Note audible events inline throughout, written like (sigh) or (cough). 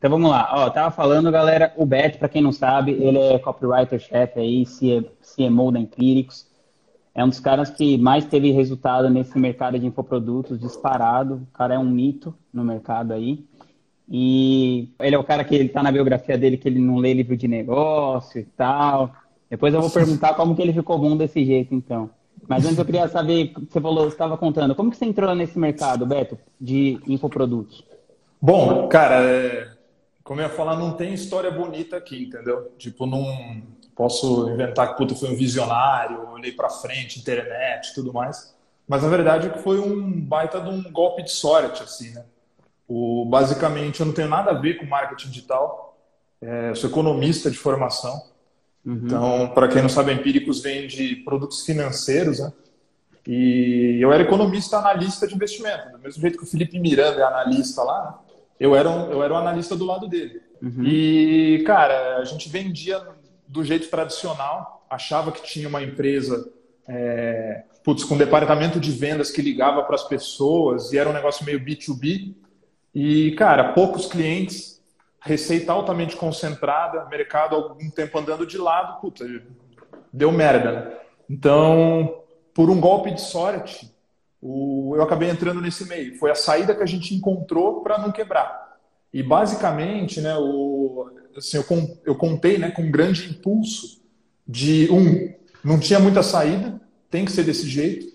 Então vamos lá. Ó, tava falando, galera, o Beto, para quem não sabe, ele é copywriter-chefe aí, CMO da Empíricos. É um dos caras que mais teve resultado nesse mercado de infoprodutos, disparado. O cara é um mito no mercado aí. E ele é o cara que ele tá na biografia dele que ele não lê livro de negócio e tal. Depois eu vou perguntar como que ele ficou bom desse jeito, então. Mas antes eu queria saber, você falou, estava contando, como que você entrou nesse mercado, Beto, de infoprodutos? Bom, cara, é, como eu ia falar, não tem história bonita aqui, entendeu? Tipo, não posso inventar que puta, foi um visionário, olhei para frente, internet, tudo mais. Mas a verdade é que foi um baita de um golpe de sorte, assim, né? O, basicamente, eu não tenho nada a ver com marketing digital. É, sou economista de formação. Uhum. Então, para quem não sabe, Empíricos vende produtos financeiros, né? E eu era economista analista de investimento. Do mesmo jeito que o Felipe Miranda é analista lá, eu era, um, eu era o um analista do lado dele. Uhum. E, cara, a gente vendia do jeito tradicional, achava que tinha uma empresa é, putz, com um departamento de vendas que ligava para as pessoas e era um negócio meio B2B. E, cara, poucos clientes, receita altamente concentrada, mercado algum tempo andando de lado, puta, deu merda, né? Então, por um golpe de sorte, o, eu acabei entrando nesse meio. Foi a saída que a gente encontrou para não quebrar. E basicamente, né, o, assim, eu, eu contei né, com um grande impulso de um, não tinha muita saída, tem que ser desse jeito.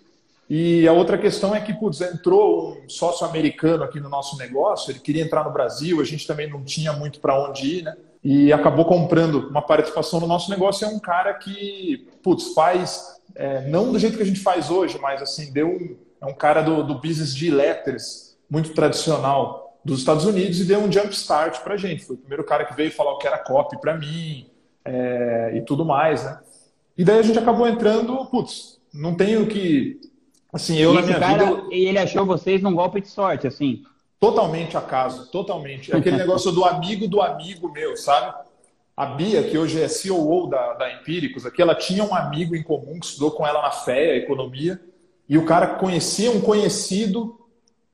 E a outra questão é que, putz, entrou um sócio americano aqui no nosso negócio, ele queria entrar no Brasil, a gente também não tinha muito para onde ir, né? E acabou comprando uma participação no nosso negócio. É um cara que, putz, faz, é, não do jeito que a gente faz hoje, mas assim, deu um, é um cara do, do business de letters, muito tradicional dos Estados Unidos, e deu um jump start para gente. Foi o primeiro cara que veio falar o que era copy para mim é, e tudo mais, né? E daí a gente acabou entrando, putz, não tenho que Assim, eu e na minha cara, vida. E ele achou vocês num golpe de sorte, assim. Totalmente acaso, totalmente. É aquele (laughs) negócio do amigo do amigo meu, sabe? A Bia, que hoje é CEO da, da Empíricos, aqui, ela tinha um amigo em comum que estudou com ela na FEA, Economia, e o cara conhecia um conhecido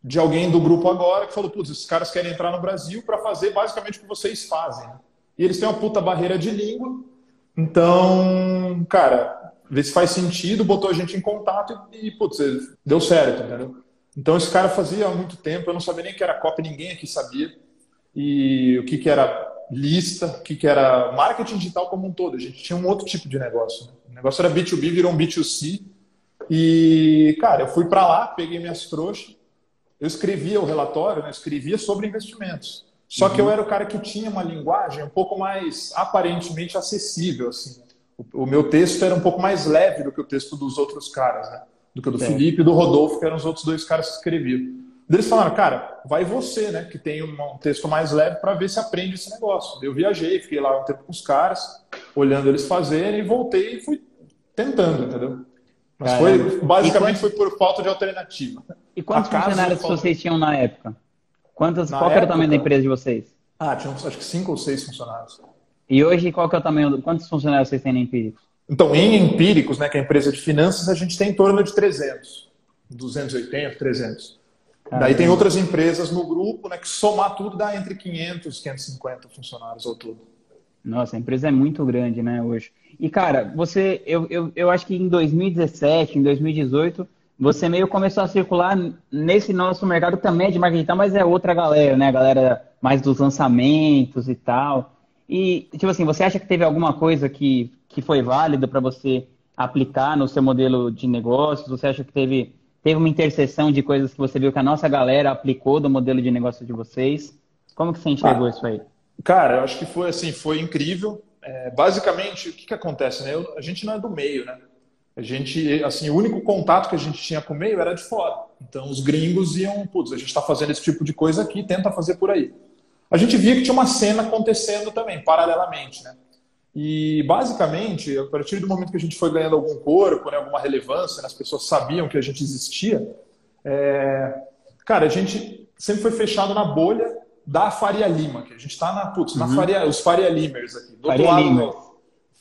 de alguém do grupo agora que falou: putz, esses caras querem entrar no Brasil para fazer basicamente o que vocês fazem. E eles têm uma puta barreira de língua. Então, cara, ver se faz sentido, botou a gente em contato e, e putz, deu certo, entendeu? Então esse cara fazia há muito tempo, eu não sabia nem o que era copy, ninguém aqui sabia. E o que, que era lista, o que, que era marketing digital como um todo. A gente tinha um outro tipo de negócio. Né? O negócio era B2B, virou um B2C. E, cara, eu fui para lá, peguei minhas trouxas, eu escrevia o relatório, né? escrevia sobre investimentos. Só uhum. que eu era o cara que tinha uma linguagem um pouco mais aparentemente acessível, assim. O, meu texto era um pouco mais leve do que o texto dos outros caras, né? Do que o do é. Felipe e do Rodolfo, que eram os outros dois caras que escreviam. Eles falaram, cara, vai você, né, que tem um texto mais leve para ver se aprende esse negócio. Eu viajei, fiquei lá um tempo com os caras, olhando eles fazerem, e voltei e fui tentando, entendeu? Mas foi, basicamente foi por falta de alternativa. E quantos funcionários vocês tinham na época? Quantas, na qual época, era o tamanho da empresa de vocês? Ah, tinham acho que cinco ou seis funcionários. E hoje, qual que é o tamanho? Quantos funcionários vocês têm na Empíricos? Então, em Empíricos, né, que é a empresa de finanças, a gente tem em torno de 300. 280, 300. Caramba. Daí tem outras empresas no grupo, né, que somar tudo dá entre 500 e 550 funcionários ao todo. Nossa, a empresa é muito grande, né, hoje. E, cara, você, eu, eu, eu acho que em 2017, em 2018, você meio começou a circular nesse nosso mercado também de marketing, mas é outra galera, né, a galera mais dos lançamentos e tal. E, tipo assim, você acha que teve alguma coisa que, que foi válida para você aplicar no seu modelo de negócios? Você acha que teve, teve uma interseção de coisas que você viu que a nossa galera aplicou do modelo de negócio de vocês? Como que você enxergou ah, isso aí? Cara, eu acho que foi assim, foi incrível. É, basicamente, o que, que acontece, né? Eu, a gente não é do meio, né? A gente, assim, o único contato que a gente tinha com o meio era de fora. Então, os gringos iam, putz, a gente está fazendo esse tipo de coisa aqui, tenta fazer por aí a gente via que tinha uma cena acontecendo também, paralelamente, né? E basicamente, a partir do momento que a gente foi ganhando algum corpo, né, alguma relevância, né, as pessoas sabiam que a gente existia, é... cara, a gente sempre foi fechado na bolha da Faria Lima, que a gente está na, putz, na uhum. Faria, os Faria Limers aqui. Do Faria outro lado, Limers.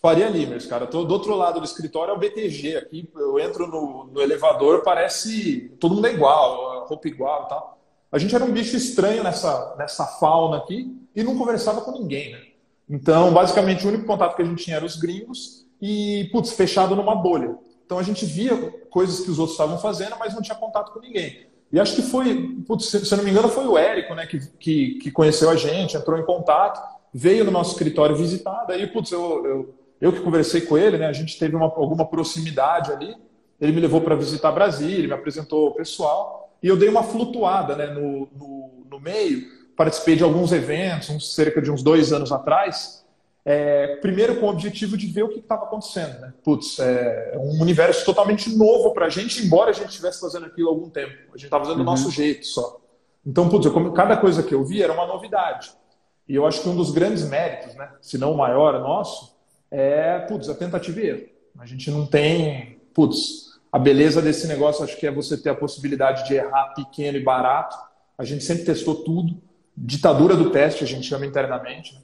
Faria Limers, cara. Tô, do outro lado do escritório é o BTG aqui. Eu entro no, no elevador, parece todo mundo é igual, roupa igual e tal. a gente era um bicho estranho nessa, nessa fauna aqui e não conversava com ninguém, né? Então, basicamente, o único contato que a gente tinha era os gringos e, putz, fechado numa bolha. Então, a gente via coisas que os outros estavam fazendo, mas não tinha contato com ninguém. E acho que foi, putz, se eu não me engano, foi o Érico, né, que, que, que, conheceu a gente, entrou em contato, veio no nosso escritório visitar, daí, putz, eu, eu, eu que conversei com ele, né, a gente teve uma, alguma proximidade ali, ele me levou para visitar Brasília, ele me apresentou o pessoal, e eu dei uma flutuada né, no, no, no meio, participei de alguns eventos, uns, cerca de uns dois anos atrás, é, primeiro com o objetivo de ver o que estava acontecendo. Né? Putz, é um universo totalmente novo para a gente, embora a gente estivesse fazendo aquilo há algum tempo. A gente estava fazendo uhum. do nosso jeito só. Então, putz, eu, cada coisa que eu vi era uma novidade. E eu acho que um dos grandes méritos, né, se não o maior nosso, é putz, a tentativa e erro. A gente não tem, putz, a beleza desse negócio acho que é você ter a possibilidade de errar pequeno e barato. A gente sempre testou tudo ditadura do teste, a gente chama internamente. Né?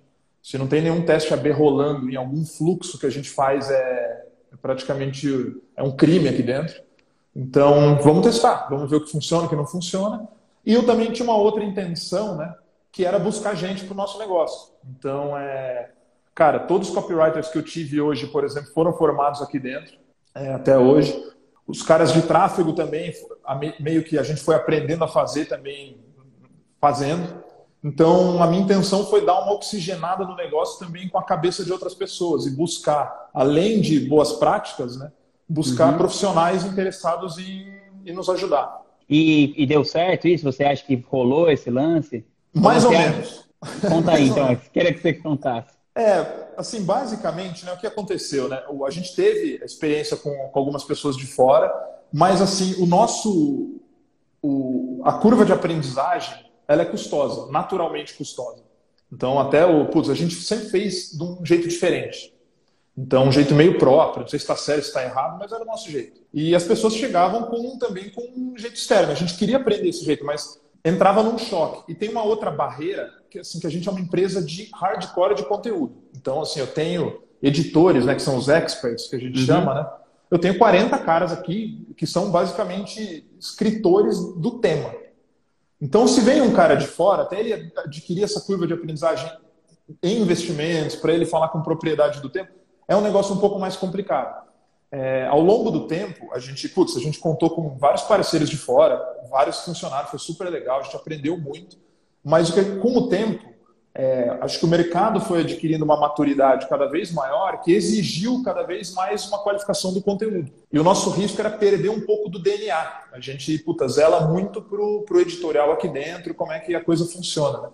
Se não tem nenhum teste AB rolando em algum fluxo que a gente faz, é, é praticamente é um crime aqui dentro. Então, vamos testar, vamos ver o que funciona, o que não funciona. E eu também tinha uma outra intenção, né, que era buscar gente para o nosso negócio. Então, é, cara, todos os copywriters que eu tive hoje, por exemplo, foram formados aqui dentro, é, até hoje. Os caras de tráfego também, meio que a gente foi aprendendo a fazer também, fazendo. Então, a minha intenção foi dar uma oxigenada no negócio também com a cabeça de outras pessoas e buscar, além de boas práticas, né, buscar uhum. profissionais interessados em, em nos ajudar. E, e, deu certo isso? Você acha que rolou esse lance? Mais ou menos. Conta aí, (laughs) então. Queria que você contasse. É, assim, basicamente, né, o que aconteceu, né? A gente teve experiência com, com algumas pessoas de fora, mas assim, o nosso, o, a curva de aprendizagem ela é custosa, naturalmente custosa. Então, até o. Putz, a gente sempre fez de um jeito diferente. Então, um jeito meio próprio, não sei se está certo, se está errado, mas era o nosso jeito. E as pessoas chegavam com também com um jeito externo. A gente queria aprender esse jeito, mas entrava num choque. E tem uma outra barreira, que, assim, que a gente é uma empresa de hardcore de conteúdo. Então, assim, eu tenho editores, né, que são os experts, que a gente uhum. chama, né? Eu tenho 40 caras aqui que são basicamente escritores do tema. Então, se vem um cara de fora, até ele adquirir essa curva de aprendizagem em investimentos, para ele falar com propriedade do tempo, é um negócio um pouco mais complicado. É, ao longo do tempo, a gente, putz, a gente contou com vários parceiros de fora, vários funcionários, foi super legal, a gente aprendeu muito, mas com o tempo, é, acho que o mercado foi adquirindo uma maturidade cada vez maior que exigiu cada vez mais uma qualificação do conteúdo. E o nosso risco era perder um pouco do DNA. A gente puta, zela muito para o editorial aqui dentro, como é que a coisa funciona. Né?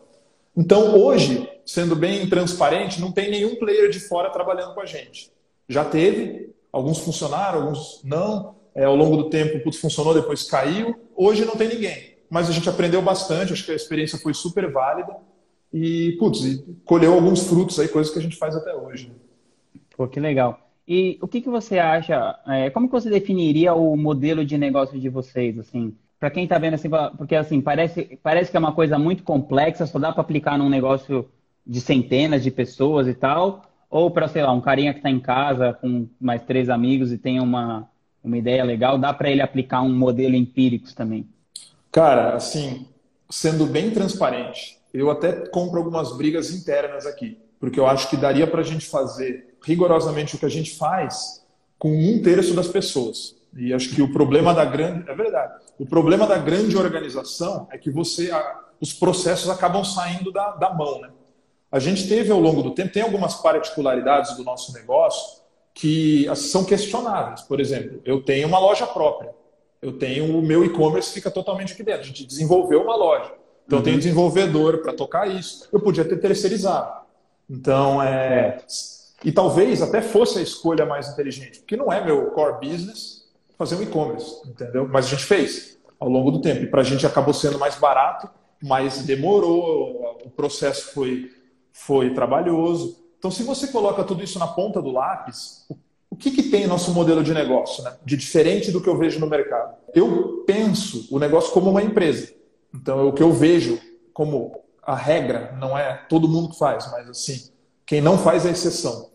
Então, hoje, sendo bem transparente, não tem nenhum player de fora trabalhando com a gente. Já teve, alguns funcionaram, alguns não. É, ao longo do tempo, putz, funcionou, depois caiu. Hoje não tem ninguém. Mas a gente aprendeu bastante, acho que a experiência foi super válida e, putz, e colheu alguns frutos aí, coisas que a gente faz até hoje. Pô, que legal. E o que, que você acha, é, como que você definiria o modelo de negócio de vocês, assim? Para quem está vendo assim, porque assim, parece, parece que é uma coisa muito complexa, só dá para aplicar num negócio de centenas de pessoas e tal, ou para, sei lá, um carinha que está em casa com mais três amigos e tem uma, uma ideia legal, dá para ele aplicar um modelo empírico também? Cara, assim, sendo bem transparente, eu até compro algumas brigas internas aqui, porque eu acho que daria para a gente fazer rigorosamente o que a gente faz com um terço das pessoas. E acho que o problema da grande. É verdade. O problema da grande organização é que você. Os processos acabam saindo da, da mão. Né? A gente teve ao longo do tempo, tem algumas particularidades do nosso negócio que são questionáveis. Por exemplo, eu tenho uma loja própria. Eu tenho o meu e-commerce fica totalmente aqui dentro. A gente desenvolveu uma loja. Então, eu tenho uhum. desenvolvedor para tocar isso. Eu podia ter terceirizado. Então, é... E talvez até fosse a escolha mais inteligente, porque não é meu core business fazer um e-commerce, entendeu? Mas a gente fez ao longo do tempo. E para a gente acabou sendo mais barato, mas demorou, o processo foi, foi trabalhoso. Então, se você coloca tudo isso na ponta do lápis, o que, que tem nosso modelo de negócio, né? de diferente do que eu vejo no mercado? Eu penso o negócio como uma empresa. Então, o que eu vejo como a regra, não é todo mundo que faz, mas assim, quem não faz é exceção.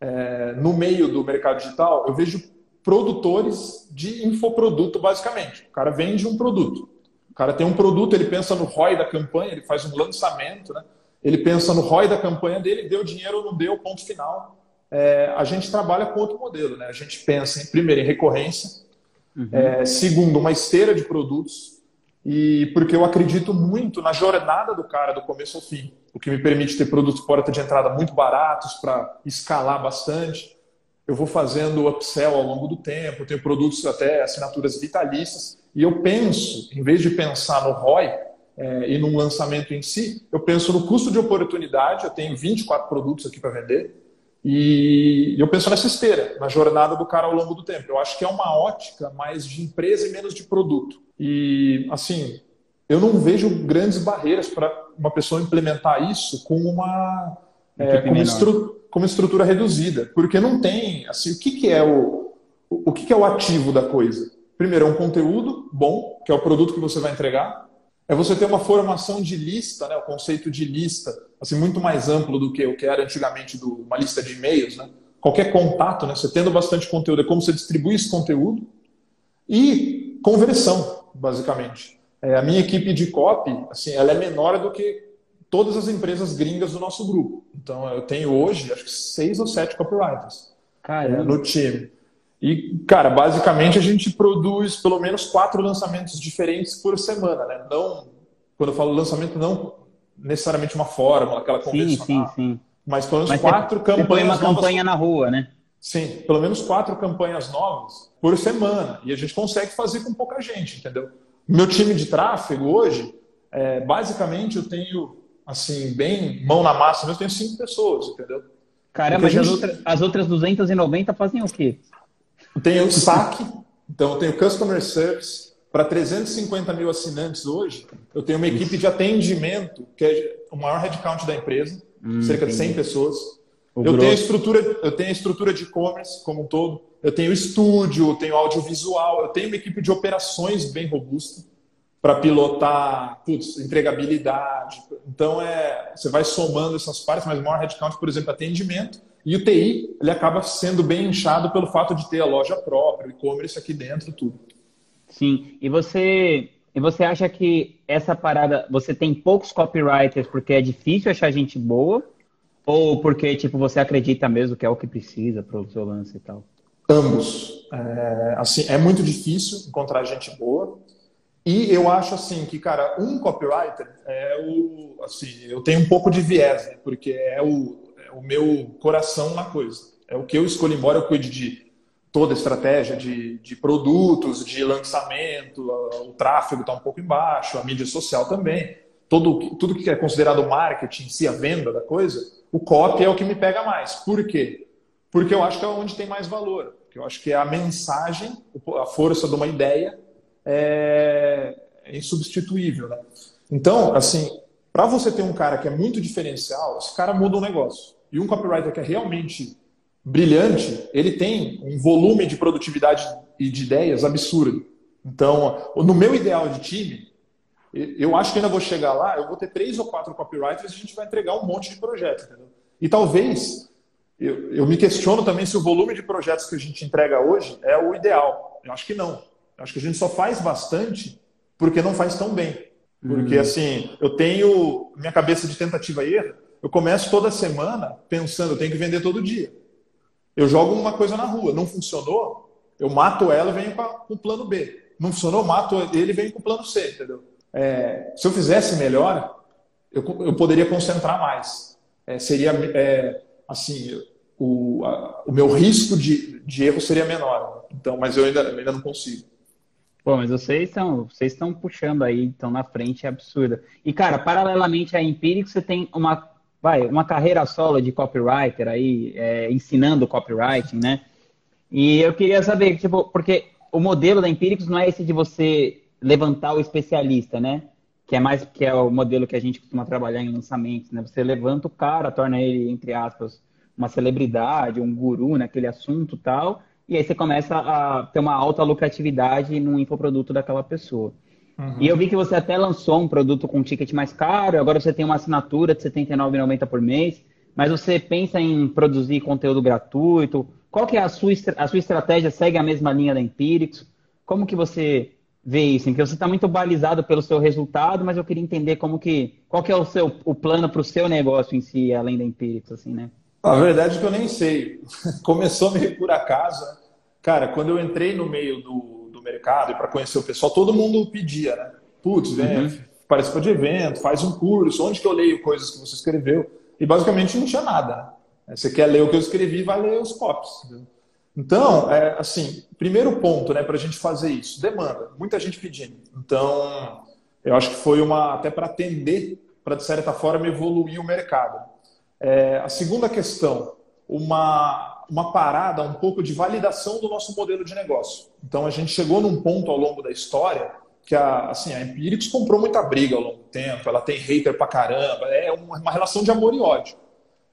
É, no meio do mercado digital, eu vejo produtores de infoproduto, basicamente. O cara vende um produto. O cara tem um produto, ele pensa no ROI da campanha, ele faz um lançamento, né? Ele pensa no ROI da campanha dele, deu dinheiro ou não deu, ponto final. É, a gente trabalha com outro modelo, né? A gente pensa, em, primeiro, em recorrência, uhum. é, segundo, uma esteira de produtos, e porque eu acredito muito na jornada do cara, do começo ao fim, o que me permite ter produtos porta de entrada muito baratos para escalar bastante. Eu vou fazendo upsell ao longo do tempo, tenho produtos até assinaturas vitalícias, e eu penso, em vez de pensar no ROI é, e num lançamento em si, eu penso no custo de oportunidade. Eu tenho 24 produtos aqui para vender e eu penso nessa esteira, na jornada do cara ao longo do tempo. Eu acho que é uma ótica mais de empresa e menos de produto. E, assim, eu não vejo grandes barreiras para uma pessoa implementar isso com uma, é, com, uma estru com uma estrutura reduzida. Porque não tem, assim, o que, que é o, o que, que é o ativo da coisa? Primeiro, é um conteúdo bom, que é o produto que você vai entregar. É você ter uma formação de lista, né? o conceito de lista, assim, muito mais amplo do que o que era antigamente do, uma lista de e-mails. Né? Qualquer contato, né? você tendo bastante conteúdo, é como você distribui esse conteúdo. E conversão, basicamente. É, a minha equipe de copy, assim, ela é menor do que todas as empresas gringas do nosso grupo. Então, eu tenho hoje, acho que seis ou sete copywriters no time. E, cara, basicamente a gente produz pelo menos quatro lançamentos diferentes por semana, né? Não, quando eu falo lançamento, não necessariamente uma fórmula, aquela convencional. Sim, sim, sim. Mas pelo menos mas quatro você, campanhas. Você põe uma novas... campanha na rua, né? Sim, pelo menos quatro campanhas novas por semana. E a gente consegue fazer com pouca gente, entendeu? Meu time de tráfego hoje, é, basicamente eu tenho, assim, bem mão na massa, eu tenho cinco pessoas, entendeu? Caramba, gente... as, outras, as outras 290 fazem o quê? Tenho o saque, então eu tenho Customer Service. Para 350 mil assinantes hoje, eu tenho uma equipe de atendimento, que é o maior headcount da empresa, hum, cerca de 100 pessoas. eu tenho, a estrutura, eu tenho estrutura de e-commerce como um todo, eu tenho estúdio, eu tenho audiovisual, eu tenho uma equipe de operações bem robusta para pilotar putz, entregabilidade. Então, é, você vai somando essas partes, mas o maior headcount, por exemplo, atendimento, e o TI, ele acaba sendo bem inchado pelo fato de ter a loja própria, o e-commerce aqui dentro, tudo. Sim, e você, e você acha que essa parada, você tem poucos copywriters porque é difícil achar gente boa? Ou porque, tipo, você acredita mesmo que é o que precisa para o seu lance e tal? Ambos. É, assim, é muito difícil encontrar gente boa. E eu acho assim que, cara, um copywriter é o. Assim, eu tenho um pouco de viés, né? porque é o, o meu coração na coisa. É o que eu escolho, embora eu cuide de toda a estratégia de, de produtos, de lançamento, o tráfego está um pouco embaixo, a mídia social também. Todo, tudo que é considerado marketing, se a venda da coisa, o copy é o que me pega mais. Por quê? Porque eu acho que é onde tem mais valor. Porque eu acho que a mensagem, a força de uma ideia é, é insubstituível. Né? Então, assim, para você ter um cara que é muito diferencial, esse cara muda um negócio e um copywriter que é realmente brilhante, ele tem um volume de produtividade e de ideias absurdo. Então, no meu ideal de time, eu acho que ainda vou chegar lá, eu vou ter três ou quatro copywriters e a gente vai entregar um monte de projetos, entendeu? E talvez, eu, eu me questiono também se o volume de projetos que a gente entrega hoje é o ideal. Eu acho que não. Eu acho que a gente só faz bastante porque não faz tão bem. Porque, uhum. assim, eu tenho minha cabeça de tentativa e erro, eu começo toda semana pensando, eu tenho que vender todo dia. Eu jogo uma coisa na rua, não funcionou, eu mato ela e venho com o plano B. Não funcionou, mato ele e venho com o plano C, entendeu? É, se eu fizesse melhor, eu, eu poderia concentrar mais. É, seria, é, assim, o, a, o meu risco de, de erro seria menor. Então, mas eu ainda, ainda não consigo. Pô, mas vocês estão vocês puxando aí, estão na frente, é absurda. E, cara, paralelamente à Empírico, você tem uma vai, uma carreira solo de copywriter aí, é, ensinando copywriting, né? E eu queria saber, tipo, porque o modelo da Empíricos não é esse de você levantar o especialista, né? Que é mais que é o modelo que a gente costuma trabalhar em lançamentos, né? Você levanta o cara, torna ele, entre aspas, uma celebridade, um guru naquele assunto tal, e aí você começa a ter uma alta lucratividade no infoproduto daquela pessoa. Uhum. E eu vi que você até lançou um produto com um ticket mais caro, agora você tem uma assinatura de R$ 79,90 por mês, mas você pensa em produzir conteúdo gratuito? Qual que é a sua, a sua estratégia? Segue a mesma linha da Empíricos? Como que você ver isso? Porque você está muito balizado pelo seu resultado, mas eu queria entender como que. Qual que é o seu o plano para o seu negócio em si, além da Empíricos, assim, né? A verdade é que eu nem sei. (laughs) Começou meio por acaso. Cara, quando eu entrei no meio do, do mercado e para conhecer o pessoal, todo mundo pedia, né? Putz, vem, uhum. participa de evento, faz um curso, onde que eu leio coisas que você escreveu? E basicamente não tinha nada. Né? Você quer ler o que eu escrevi, vai ler os copies. Então, é, assim, primeiro ponto, né, para a gente fazer isso, demanda, muita gente pedindo. Então, eu acho que foi uma até para atender, para de certa forma evoluir o mercado. É, a segunda questão, uma, uma parada, um pouco de validação do nosso modelo de negócio. Então, a gente chegou num ponto ao longo da história que a, assim, a Empirics comprou muita briga ao longo do tempo, ela tem hater pra caramba, é uma, uma relação de amor e ódio.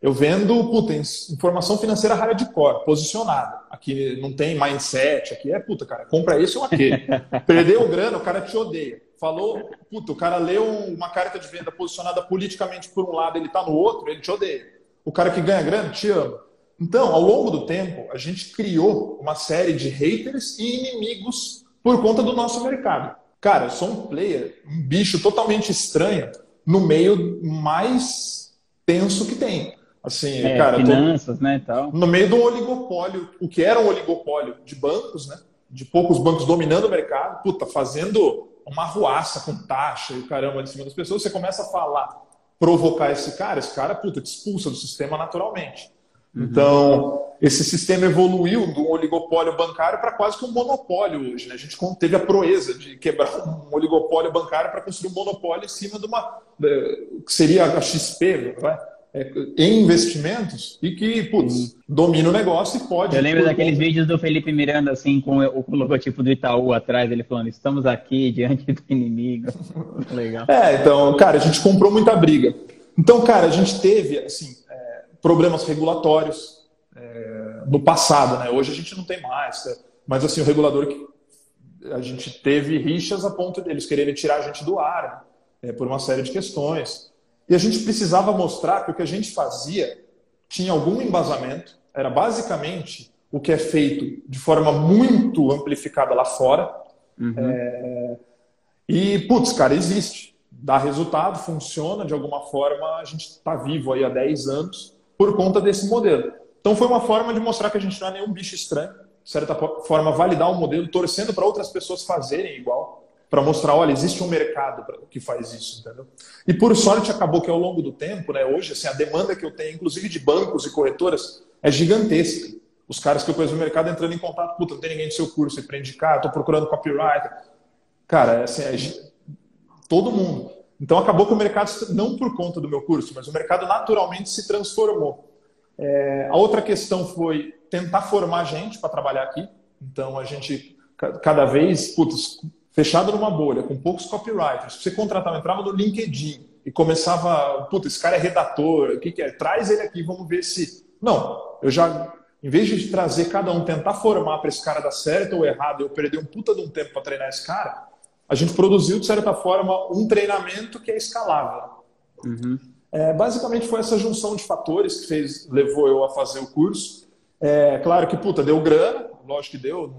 Eu vendo, puta, informação financeira hardcore, posicionada. Aqui não tem mindset, aqui é, puta, cara, compra esse ou aquele. (laughs) Perdeu grana, o cara te odeia. Falou, puta, o cara leu uma carta de venda posicionada politicamente por um lado, ele tá no outro, ele te odeia. O cara que ganha grana te ama. Então, ao longo do tempo, a gente criou uma série de haters e inimigos por conta do nosso mercado. Cara, eu sou um player, um bicho totalmente estranho no meio mais tenso que tem. Assim, é, cara, finanças, tô... né, tal. No meio de um oligopólio, o que era um oligopólio de bancos, né? De poucos bancos dominando o mercado, puta, fazendo uma ruaça com taxa e o caramba de cima das pessoas, você começa a falar, provocar esse cara, esse cara, puta, te expulsa do sistema naturalmente. Uhum. Então, esse sistema evoluiu de um oligopólio bancário para quase que um monopólio hoje. Né? A gente teve a proeza de quebrar um oligopólio bancário para construir um monopólio em cima de uma. que seria a XP, vai? é, em investimentos e que, putz, domina o negócio e pode. Eu lembro daqueles conta... vídeos do Felipe Miranda, assim, com o, o logotipo do Itaú atrás, ele falando: estamos aqui diante do inimigo. (laughs) Legal. É, então, cara, a gente comprou muita briga. Então, cara, a gente teve, assim, problemas regulatórios é, no passado, né? Hoje a gente não tem mais, né? mas, assim, o regulador que a gente teve rixas a ponto deles quererem tirar a gente do ar, né? por uma série de questões. E a gente precisava mostrar que o que a gente fazia tinha algum embasamento, era basicamente o que é feito de forma muito amplificada lá fora. Uhum. É... E, putz, cara, existe. Dá resultado, funciona de alguma forma, a gente está vivo aí há 10 anos por conta desse modelo. Então foi uma forma de mostrar que a gente não é nenhum bicho estranho, de certa forma validar o modelo, torcendo para outras pessoas fazerem igual para mostrar, olha, existe um mercado que faz isso, entendeu? E por sorte acabou que ao longo do tempo, né, hoje assim, a demanda que eu tenho, inclusive de bancos e corretoras, é gigantesca. Os caras que eu conheço no mercado entrando em contato, puta, não tem ninguém do seu curso para indicar, estou procurando copywriter. Cara, assim, é todo mundo. Então acabou que o mercado, não por conta do meu curso, mas o mercado naturalmente se transformou. É, a outra questão foi tentar formar gente para trabalhar aqui. Então a gente cada vez, putz, fechado numa bolha, com poucos copywriters, você contratava, entrava no LinkedIn e começava, puta, esse cara é redator, o que, que é? Traz ele aqui, vamos ver se. Não, eu já, em vez de trazer cada um, tentar formar para esse cara dar certo ou errado, eu perder um puta de um tempo para treinar esse cara, a gente produziu, de certa forma, um treinamento que é escalável. Uhum. É, basicamente foi essa junção de fatores que fez, levou eu a fazer o curso. É claro que, puta, deu grana, lógico que deu,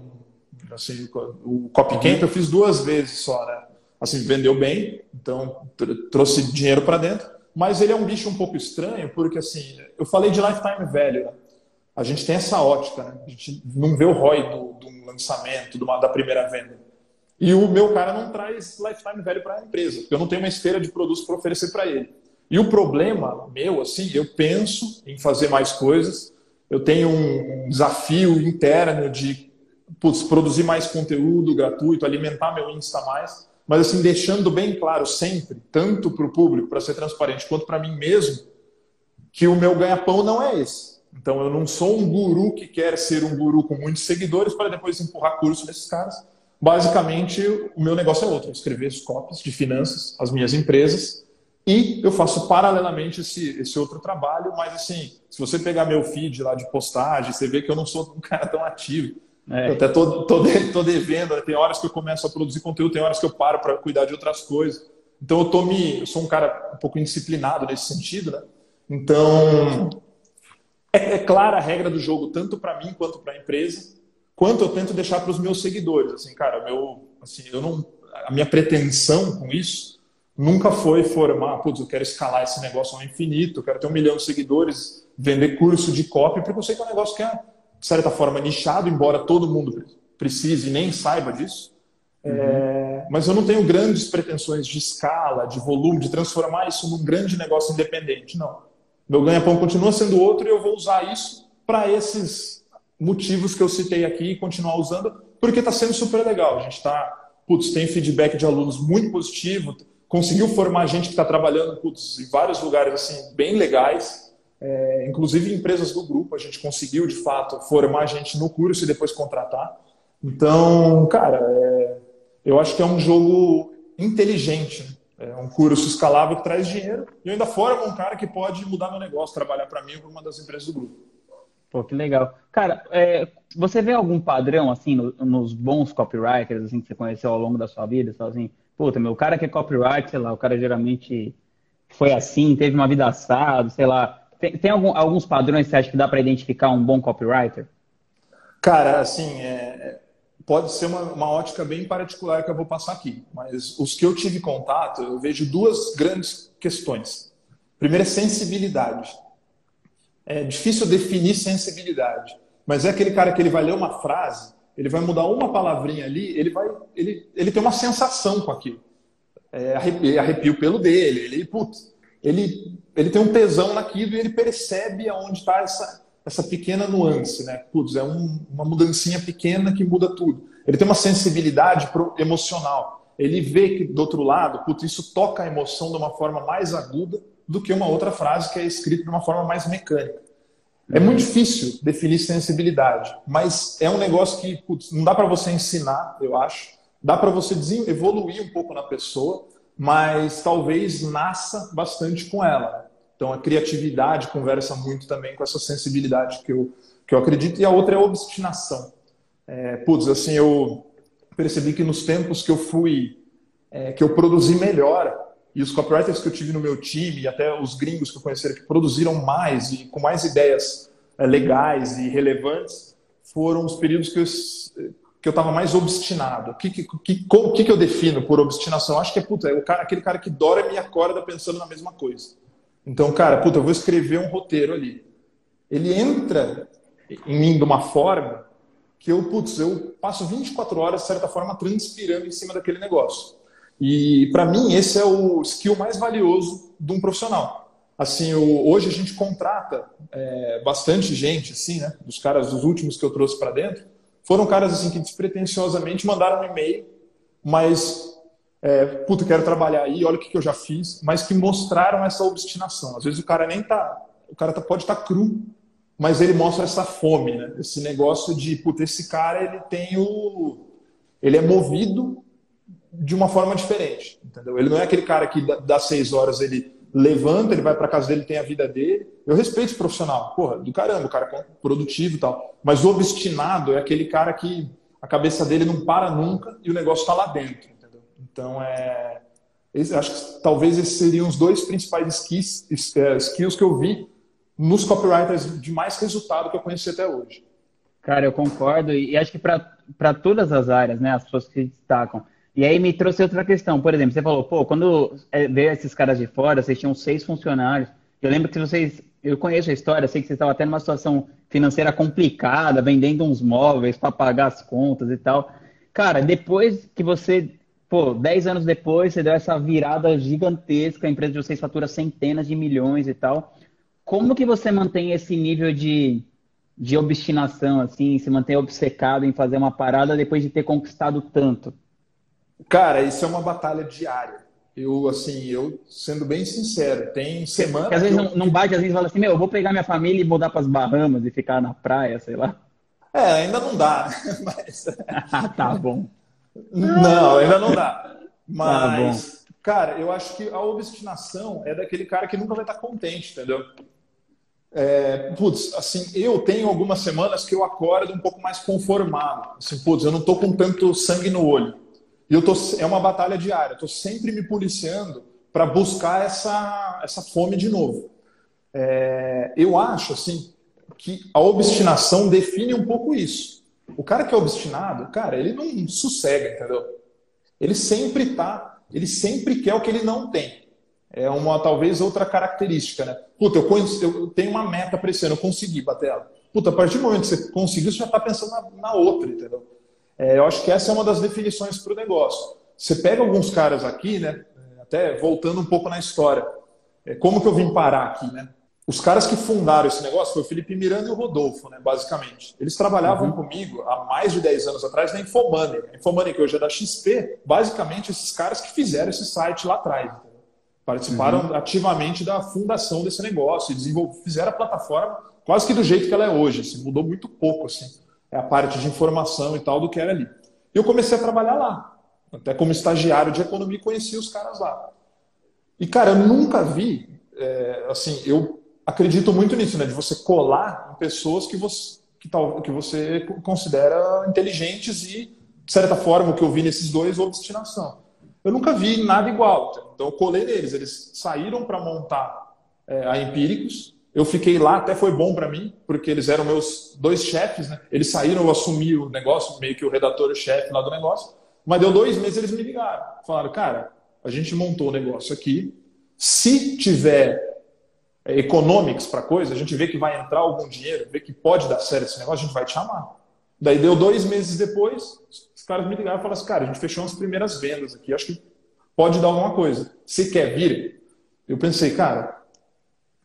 Assim, o Copy Camp eu fiz duas vezes só, né? Assim, vendeu bem, então trouxe dinheiro para dentro. Mas ele é um bicho um pouco estranho, porque assim, eu falei de lifetime value, né? A gente tem essa ótica, né? A gente não vê o ROI do, do lançamento, do, da primeira venda. E o meu cara não traz lifetime value para a empresa, porque eu não tenho uma esteira de produtos para oferecer para ele. E o problema meu, assim, eu penso em fazer mais coisas, eu tenho um desafio interno de putz, produzir mais conteúdo gratuito, alimentar meu Insta mais, mas assim, deixando bem claro sempre, tanto para o público, para ser transparente, quanto para mim mesmo, que o meu ganha-pão não é esse. Então eu não sou um guru que quer ser um guru com muitos seguidores para depois empurrar curso desses caras. Basicamente, o meu negócio é outro, é escrever os copies de finanças, as minhas empresas, e eu faço paralelamente esse, esse outro trabalho, mas assim, se você pegar meu feed lá de postagem, você vê que eu não sou um (laughs) cara tão ativo. É. Eu até tô, tô, tô devendo, tem horas que eu começo a produzir conteúdo, tem horas que eu paro para cuidar de outras coisas. Então eu tô me, eu sou um cara um pouco indisciplinado nesse sentido, né? Então é, é clara a regra do jogo tanto para mim quanto para a empresa, quanto eu tento deixar para os meus seguidores. Assim, cara, meu assim, eu não, a minha pretensão com isso nunca foi formar, putz, eu quero escalar esse negócio ao infinito, eu quero ter um milhão de seguidores, vender curso de copy, porque eu sei que é um negócio que é, de certa forma, nichado, embora todo mundo precise e nem saiba disso. Uhum. É, mas eu não tenho grandes pretensões de escala, de volume, de transformar isso num grande negócio independente, não. Meu ganha-pão continua sendo outro e eu vou usar isso para esses motivos que eu citei aqui e continuar usando, porque está sendo super legal. A gente está, putz, tem feedback de alunos muito positivo, conseguiu formar gente que está trabalhando putz, em vários lugares assim bem legais, é, inclusive empresas do grupo. A gente conseguiu de fato formar gente no curso e depois contratar. Então, cara, é, eu acho que é um jogo inteligente. Né? É um curso escalável que traz dinheiro e eu ainda formo um cara que pode mudar meu negócio, trabalhar para mim ou para uma das empresas do grupo. Pô, que legal. Cara, é, você vê algum padrão, assim, no, nos bons copywriters, assim, que você conheceu ao longo da sua vida? Só assim, puta, meu cara que é copywriter, sei lá, o cara geralmente foi assim, teve uma vida assada, sei lá. Tem, tem algum, alguns padrões que você acha que dá para identificar um bom copywriter? Cara, assim, é, pode ser uma, uma ótica bem particular que eu vou passar aqui, mas os que eu tive contato, eu vejo duas grandes questões. Primeiro é sensibilidade. É difícil definir sensibilidade, mas é aquele cara que ele vai ler uma frase, ele vai mudar uma palavrinha ali, ele vai, ele, ele tem uma sensação com aquilo. É, arrepio, arrepio pelo dele, ele, putz, ele, ele tem um tesão naquilo e ele percebe aonde está essa, essa pequena nuance, né? Putz, é um, uma mudancinha pequena que muda tudo. Ele tem uma sensibilidade pro, emocional. Ele vê que do outro lado, putz, isso toca a emoção de uma forma mais aguda do que uma outra frase que é escrita de uma forma mais mecânica. É muito difícil definir sensibilidade, mas é um negócio que putz, não dá para você ensinar, eu acho. Dá para você evoluir um pouco na pessoa, mas talvez nasça bastante com ela. Então a criatividade conversa muito também com essa sensibilidade que eu, que eu acredito. E a outra é a obstinação. É, putz, assim, eu percebi que nos tempos que eu fui, é, que eu produzi melhor, e os copywriters que eu tive no meu time, e até os gringos que eu conheci que produziram mais e com mais ideias é, legais e relevantes, foram os períodos que eu que eu estava mais obstinado. O que, que, que, que, que eu defino por obstinação? Acho que é, puta, é o cara, aquele cara que dora e me acorda pensando na mesma coisa. Então, cara, puta, eu vou escrever um roteiro ali. Ele entra em mim de uma forma que eu, putz, eu passo 24 horas, de certa forma, transpirando em cima daquele negócio. E, para mim, esse é o skill mais valioso de um profissional. Assim, o, hoje a gente contrata é, bastante gente, assim, né? Dos caras, dos últimos que eu trouxe para dentro, foram caras, assim, que despretensiosamente mandaram um e-mail, mas é, puta, quero trabalhar aí, olha o que, que eu já fiz, mas que mostraram essa obstinação. Às vezes o cara nem tá, o cara tá, pode estar tá cru, mas ele mostra essa fome, né? Esse negócio de, puta, esse cara ele tem o, ele é movido de uma forma diferente, entendeu? Ele não é aquele cara que das seis horas ele levanta, ele vai para casa dele, tem a vida dele. Eu respeito esse profissional, porra, do caramba, o cara é produtivo e tal. Mas o obstinado é aquele cara que a cabeça dele não para nunca e o negócio está lá dentro. Então, é, acho que talvez esses seriam os dois principais skills, é, skills que eu vi nos copywriters de mais resultado que eu conheci até hoje. Cara, eu concordo e acho que para todas as áreas, né, as pessoas que se destacam. E aí me trouxe outra questão. Por exemplo, você falou, pô, quando é, veio esses caras de fora, vocês tinham seis funcionários. Eu lembro que vocês, eu conheço a história, sei que vocês estavam até numa situação financeira complicada, vendendo uns móveis para pagar as contas e tal. Cara, depois que você pô, 10 anos depois, você deu essa virada gigantesca, a empresa de vocês fatura centenas de milhões e tal. Como que você mantém esse nível de, de obstinação, assim, se mantém obcecado em fazer uma parada depois de ter conquistado tanto? Cara, isso é uma batalha diária. Eu, assim, eu sendo bem sincero, tem semana. Porque às vezes eu... não, não bate, às vezes fala assim, meu, eu vou pegar minha família e mudar para as Bahamas e ficar na praia, sei lá. É, ainda não dá, (laughs) mas. (laughs) tá bom. Não, ainda não dá. Mas, ah, cara, eu acho que a obstinação é daquele cara que nunca vai estar contente, entendeu? É, putz, assim, eu tenho algumas semanas que eu acordo um pouco mais conformado. Assim, putz, eu não tô com tanto sangue no olho. E eu tô, é uma batalha diária. Tô sempre me policiando para buscar essa, essa fome de novo. É, eu acho, assim, que a obstinação define um pouco isso. O cara que é obstinado, cara, ele não sossega, entendeu? Ele sempre tá, ele sempre quer o que ele não tem. É uma talvez outra característica, né? Puta, eu, conheço, eu tenho uma meta para esse ano, eu consegui bater ela. Puta, a partir do momento que você conseguiu, você já está pensando na, na, outra, entendeu? É, eu acho que essa é uma das definições para o negócio. Você pega alguns caras aqui, né? Até voltando um pouco na história. É, como que eu vim parar aqui, né? Os caras que fundaram esse negócio foi o Felipe Miranda e o Rodolfo, né, basicamente. Eles trabalhavam uhum. comigo há mais de 10 anos atrás na Infomoney. A Infomoney, que hoje é da XP, basicamente esses caras que fizeram esse site lá atrás. Entendeu? Participaram uhum. ativamente da fundação desse negócio e fizeram a plataforma quase que do jeito que ela é hoje. Assim, mudou muito pouco assim, é a parte de informação e tal do que era ali. E eu comecei a trabalhar lá. Até como estagiário de economia, conheci os caras lá. E, cara, eu nunca vi, é, assim, eu acredito muito nisso, né? De você colar em pessoas que você, que, tal, que você considera inteligentes e, de certa forma, o que eu vi nesses dois, obstinação. Eu nunca vi nada igual. Então, eu colei neles. Eles saíram para montar é, a Empíricos. Eu fiquei lá, até foi bom para mim, porque eles eram meus dois chefes, né? Eles saíram, eu assumi o negócio, meio que o redator-chefe lá do negócio. Mas deu dois meses, eles me ligaram. Falaram, cara, a gente montou o negócio aqui. Se tiver é, economics para coisa, a gente vê que vai entrar algum dinheiro, vê que pode dar certo esse negócio, a gente vai te chamar. Daí deu dois meses depois, os caras me ligaram e falaram assim, cara, a gente fechou as primeiras vendas aqui, acho que pode dar alguma coisa. Você quer vir? Eu pensei, cara,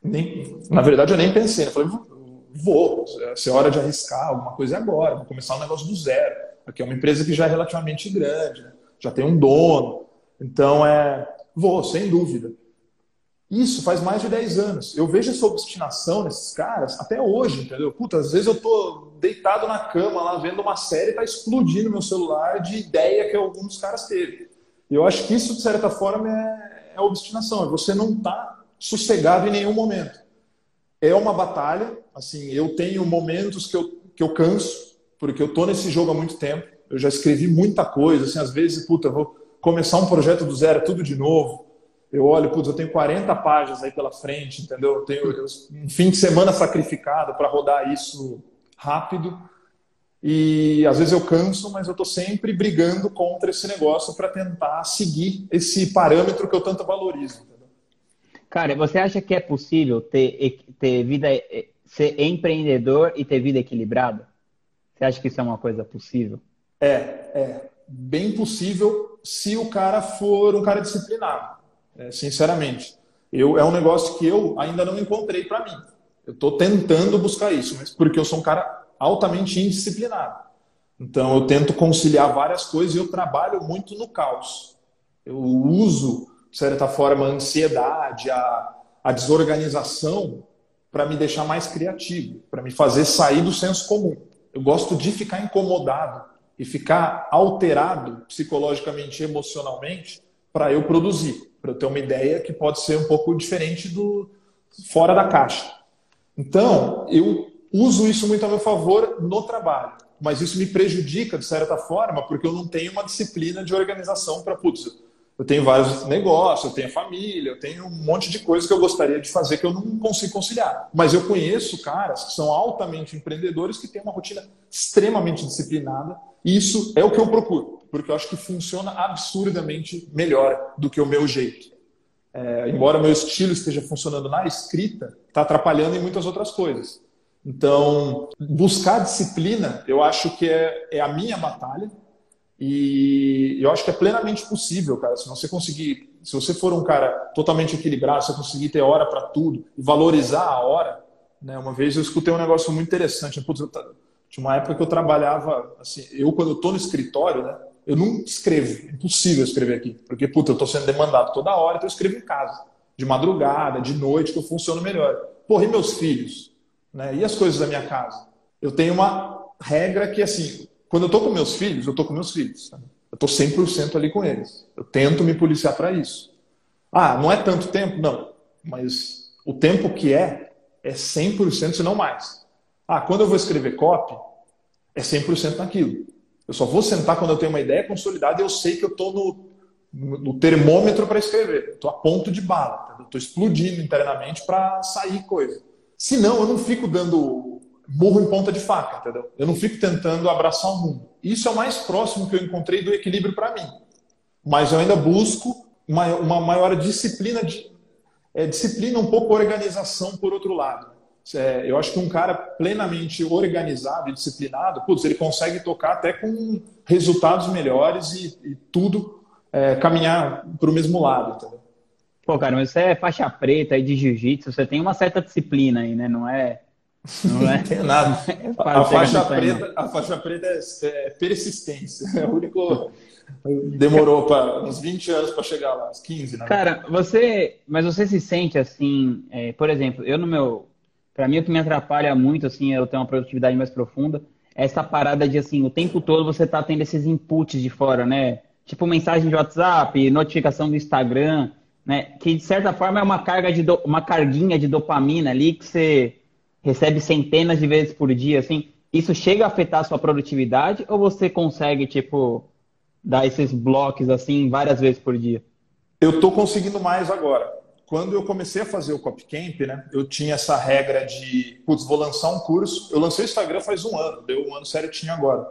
nem, na verdade eu nem pensei, eu falei, vou, se é hora de arriscar alguma coisa agora, vou começar um negócio do zero. Aqui é uma empresa que já é relativamente grande, né? já tem um dono, então é, vou, sem dúvida. Isso faz mais de 10 anos. Eu vejo essa obstinação nesses caras até hoje, entendeu? Puta, às vezes eu tô deitado na cama lá vendo uma série e tá explodindo meu celular de ideia que algum dos caras teve. E eu acho que isso, de certa forma, é, é obstinação. É você não tá sossegado em nenhum momento. É uma batalha. Assim, eu tenho momentos que eu, que eu canso, porque eu tô nesse jogo há muito tempo. Eu já escrevi muita coisa. Assim, às vezes, puta, eu vou começar um projeto do zero, tudo de novo eu olho, putz, eu tenho 40 páginas aí pela frente, entendeu? Eu tenho um fim de semana sacrificado para rodar isso rápido. E às vezes eu canso, mas eu estou sempre brigando contra esse negócio para tentar seguir esse parâmetro que eu tanto valorizo. Cara, você acha que é possível ter, ter vida, ser empreendedor e ter vida equilibrada? Você acha que isso é uma coisa possível? É, é bem possível se o cara for um cara disciplinado é, sinceramente. Eu, é um negócio que eu ainda não encontrei para mim. Eu estou tentando buscar isso, mas porque eu sou um cara altamente indisciplinado. Então eu tento conciliar várias coisas e eu trabalho muito no caos. Eu uso, certa forma, a ansiedade, a, a desorganização para me deixar mais criativo, para me fazer sair do senso comum. Eu gosto de ficar incomodado e ficar alterado psicologicamente, emocionalmente, para eu produzir para eu ter uma ideia que pode ser um pouco diferente do fora da caixa. Então, eu uso isso muito a meu favor no trabalho, mas isso me prejudica de certa forma, porque eu não tenho uma disciplina de organização para, putz, eu tenho vários negócios, eu tenho família, eu tenho um monte de coisas que eu gostaria de fazer que eu não consigo conciliar. Mas eu conheço caras que são altamente empreendedores que têm uma rotina extremamente disciplinada, e isso é o que eu procuro porque eu acho que funciona absurdamente melhor do que o meu jeito. É, embora meu estilo esteja funcionando na escrita, está atrapalhando em muitas outras coisas. Então, buscar disciplina, eu acho que é, é a minha batalha e eu acho que é plenamente possível, cara. Se você conseguir, se você for um cara totalmente equilibrado, se você conseguir ter hora para tudo e valorizar a hora, né? Uma vez eu escutei um negócio muito interessante. Putz, eu, tinha uma época que eu trabalhava, assim, eu quando eu estou no escritório, né? Eu não escrevo, é impossível escrever aqui, porque puta, eu estou sendo demandado toda hora, então eu escrevo em casa, de madrugada, de noite, que eu funciono melhor. Porra, e meus filhos? Né? E as coisas da minha casa? Eu tenho uma regra que, assim, quando eu estou com meus filhos, eu estou com meus filhos. Tá? Eu estou 100% ali com eles. Eu tento me policiar para isso. Ah, não é tanto tempo? Não. Mas o tempo que é, é 100%, se não mais. Ah, quando eu vou escrever copy, é 100% naquilo. Eu só vou sentar quando eu tenho uma ideia consolidada e eu sei que eu estou no, no, termômetro para escrever. Estou a ponto de bala. Estou explodindo internamente para sair coisa. Se não, eu não fico dando burro em ponta de faca, entendeu? Eu não fico tentando abraçar o mundo. Isso é o mais próximo que eu encontrei do equilíbrio para mim. mas eu ainda busco uma, uma maior disciplina, de, é, disciplina um pouco organização por outro lado. É, eu acho que um cara plenamente organizado e disciplinado, putz, ele consegue tocar até com resultados melhores e, e tudo é, caminhar para o mesmo lado, entendeu? Pô, cara, mas você é faixa preta aí de jiu-jitsu, você tem uma certa disciplina aí, né? Não é. Não, é, tem nada. É a, faixa preta, a faixa preta é, é persistência. É o único. Demorou para uns 20 anos para chegar lá, uns 15, né? Cara, você. Mas você se sente assim, é, por exemplo, eu no meu. Para mim, o que me atrapalha muito, assim, eu tenho uma produtividade mais profunda, é essa parada de, assim, o tempo todo você tá tendo esses inputs de fora, né? Tipo mensagem de WhatsApp, notificação do Instagram, né? Que de certa forma é uma carga de do... uma carguinha de dopamina ali que você recebe centenas de vezes por dia, assim. Isso chega a afetar a sua produtividade ou você consegue, tipo, dar esses blocos assim várias vezes por dia? Eu tô conseguindo mais agora. Quando eu comecei a fazer o Copcamp, né, eu tinha essa regra de, putz, vou lançar um curso. Eu lancei o Instagram faz um ano, deu um ano certinho agora.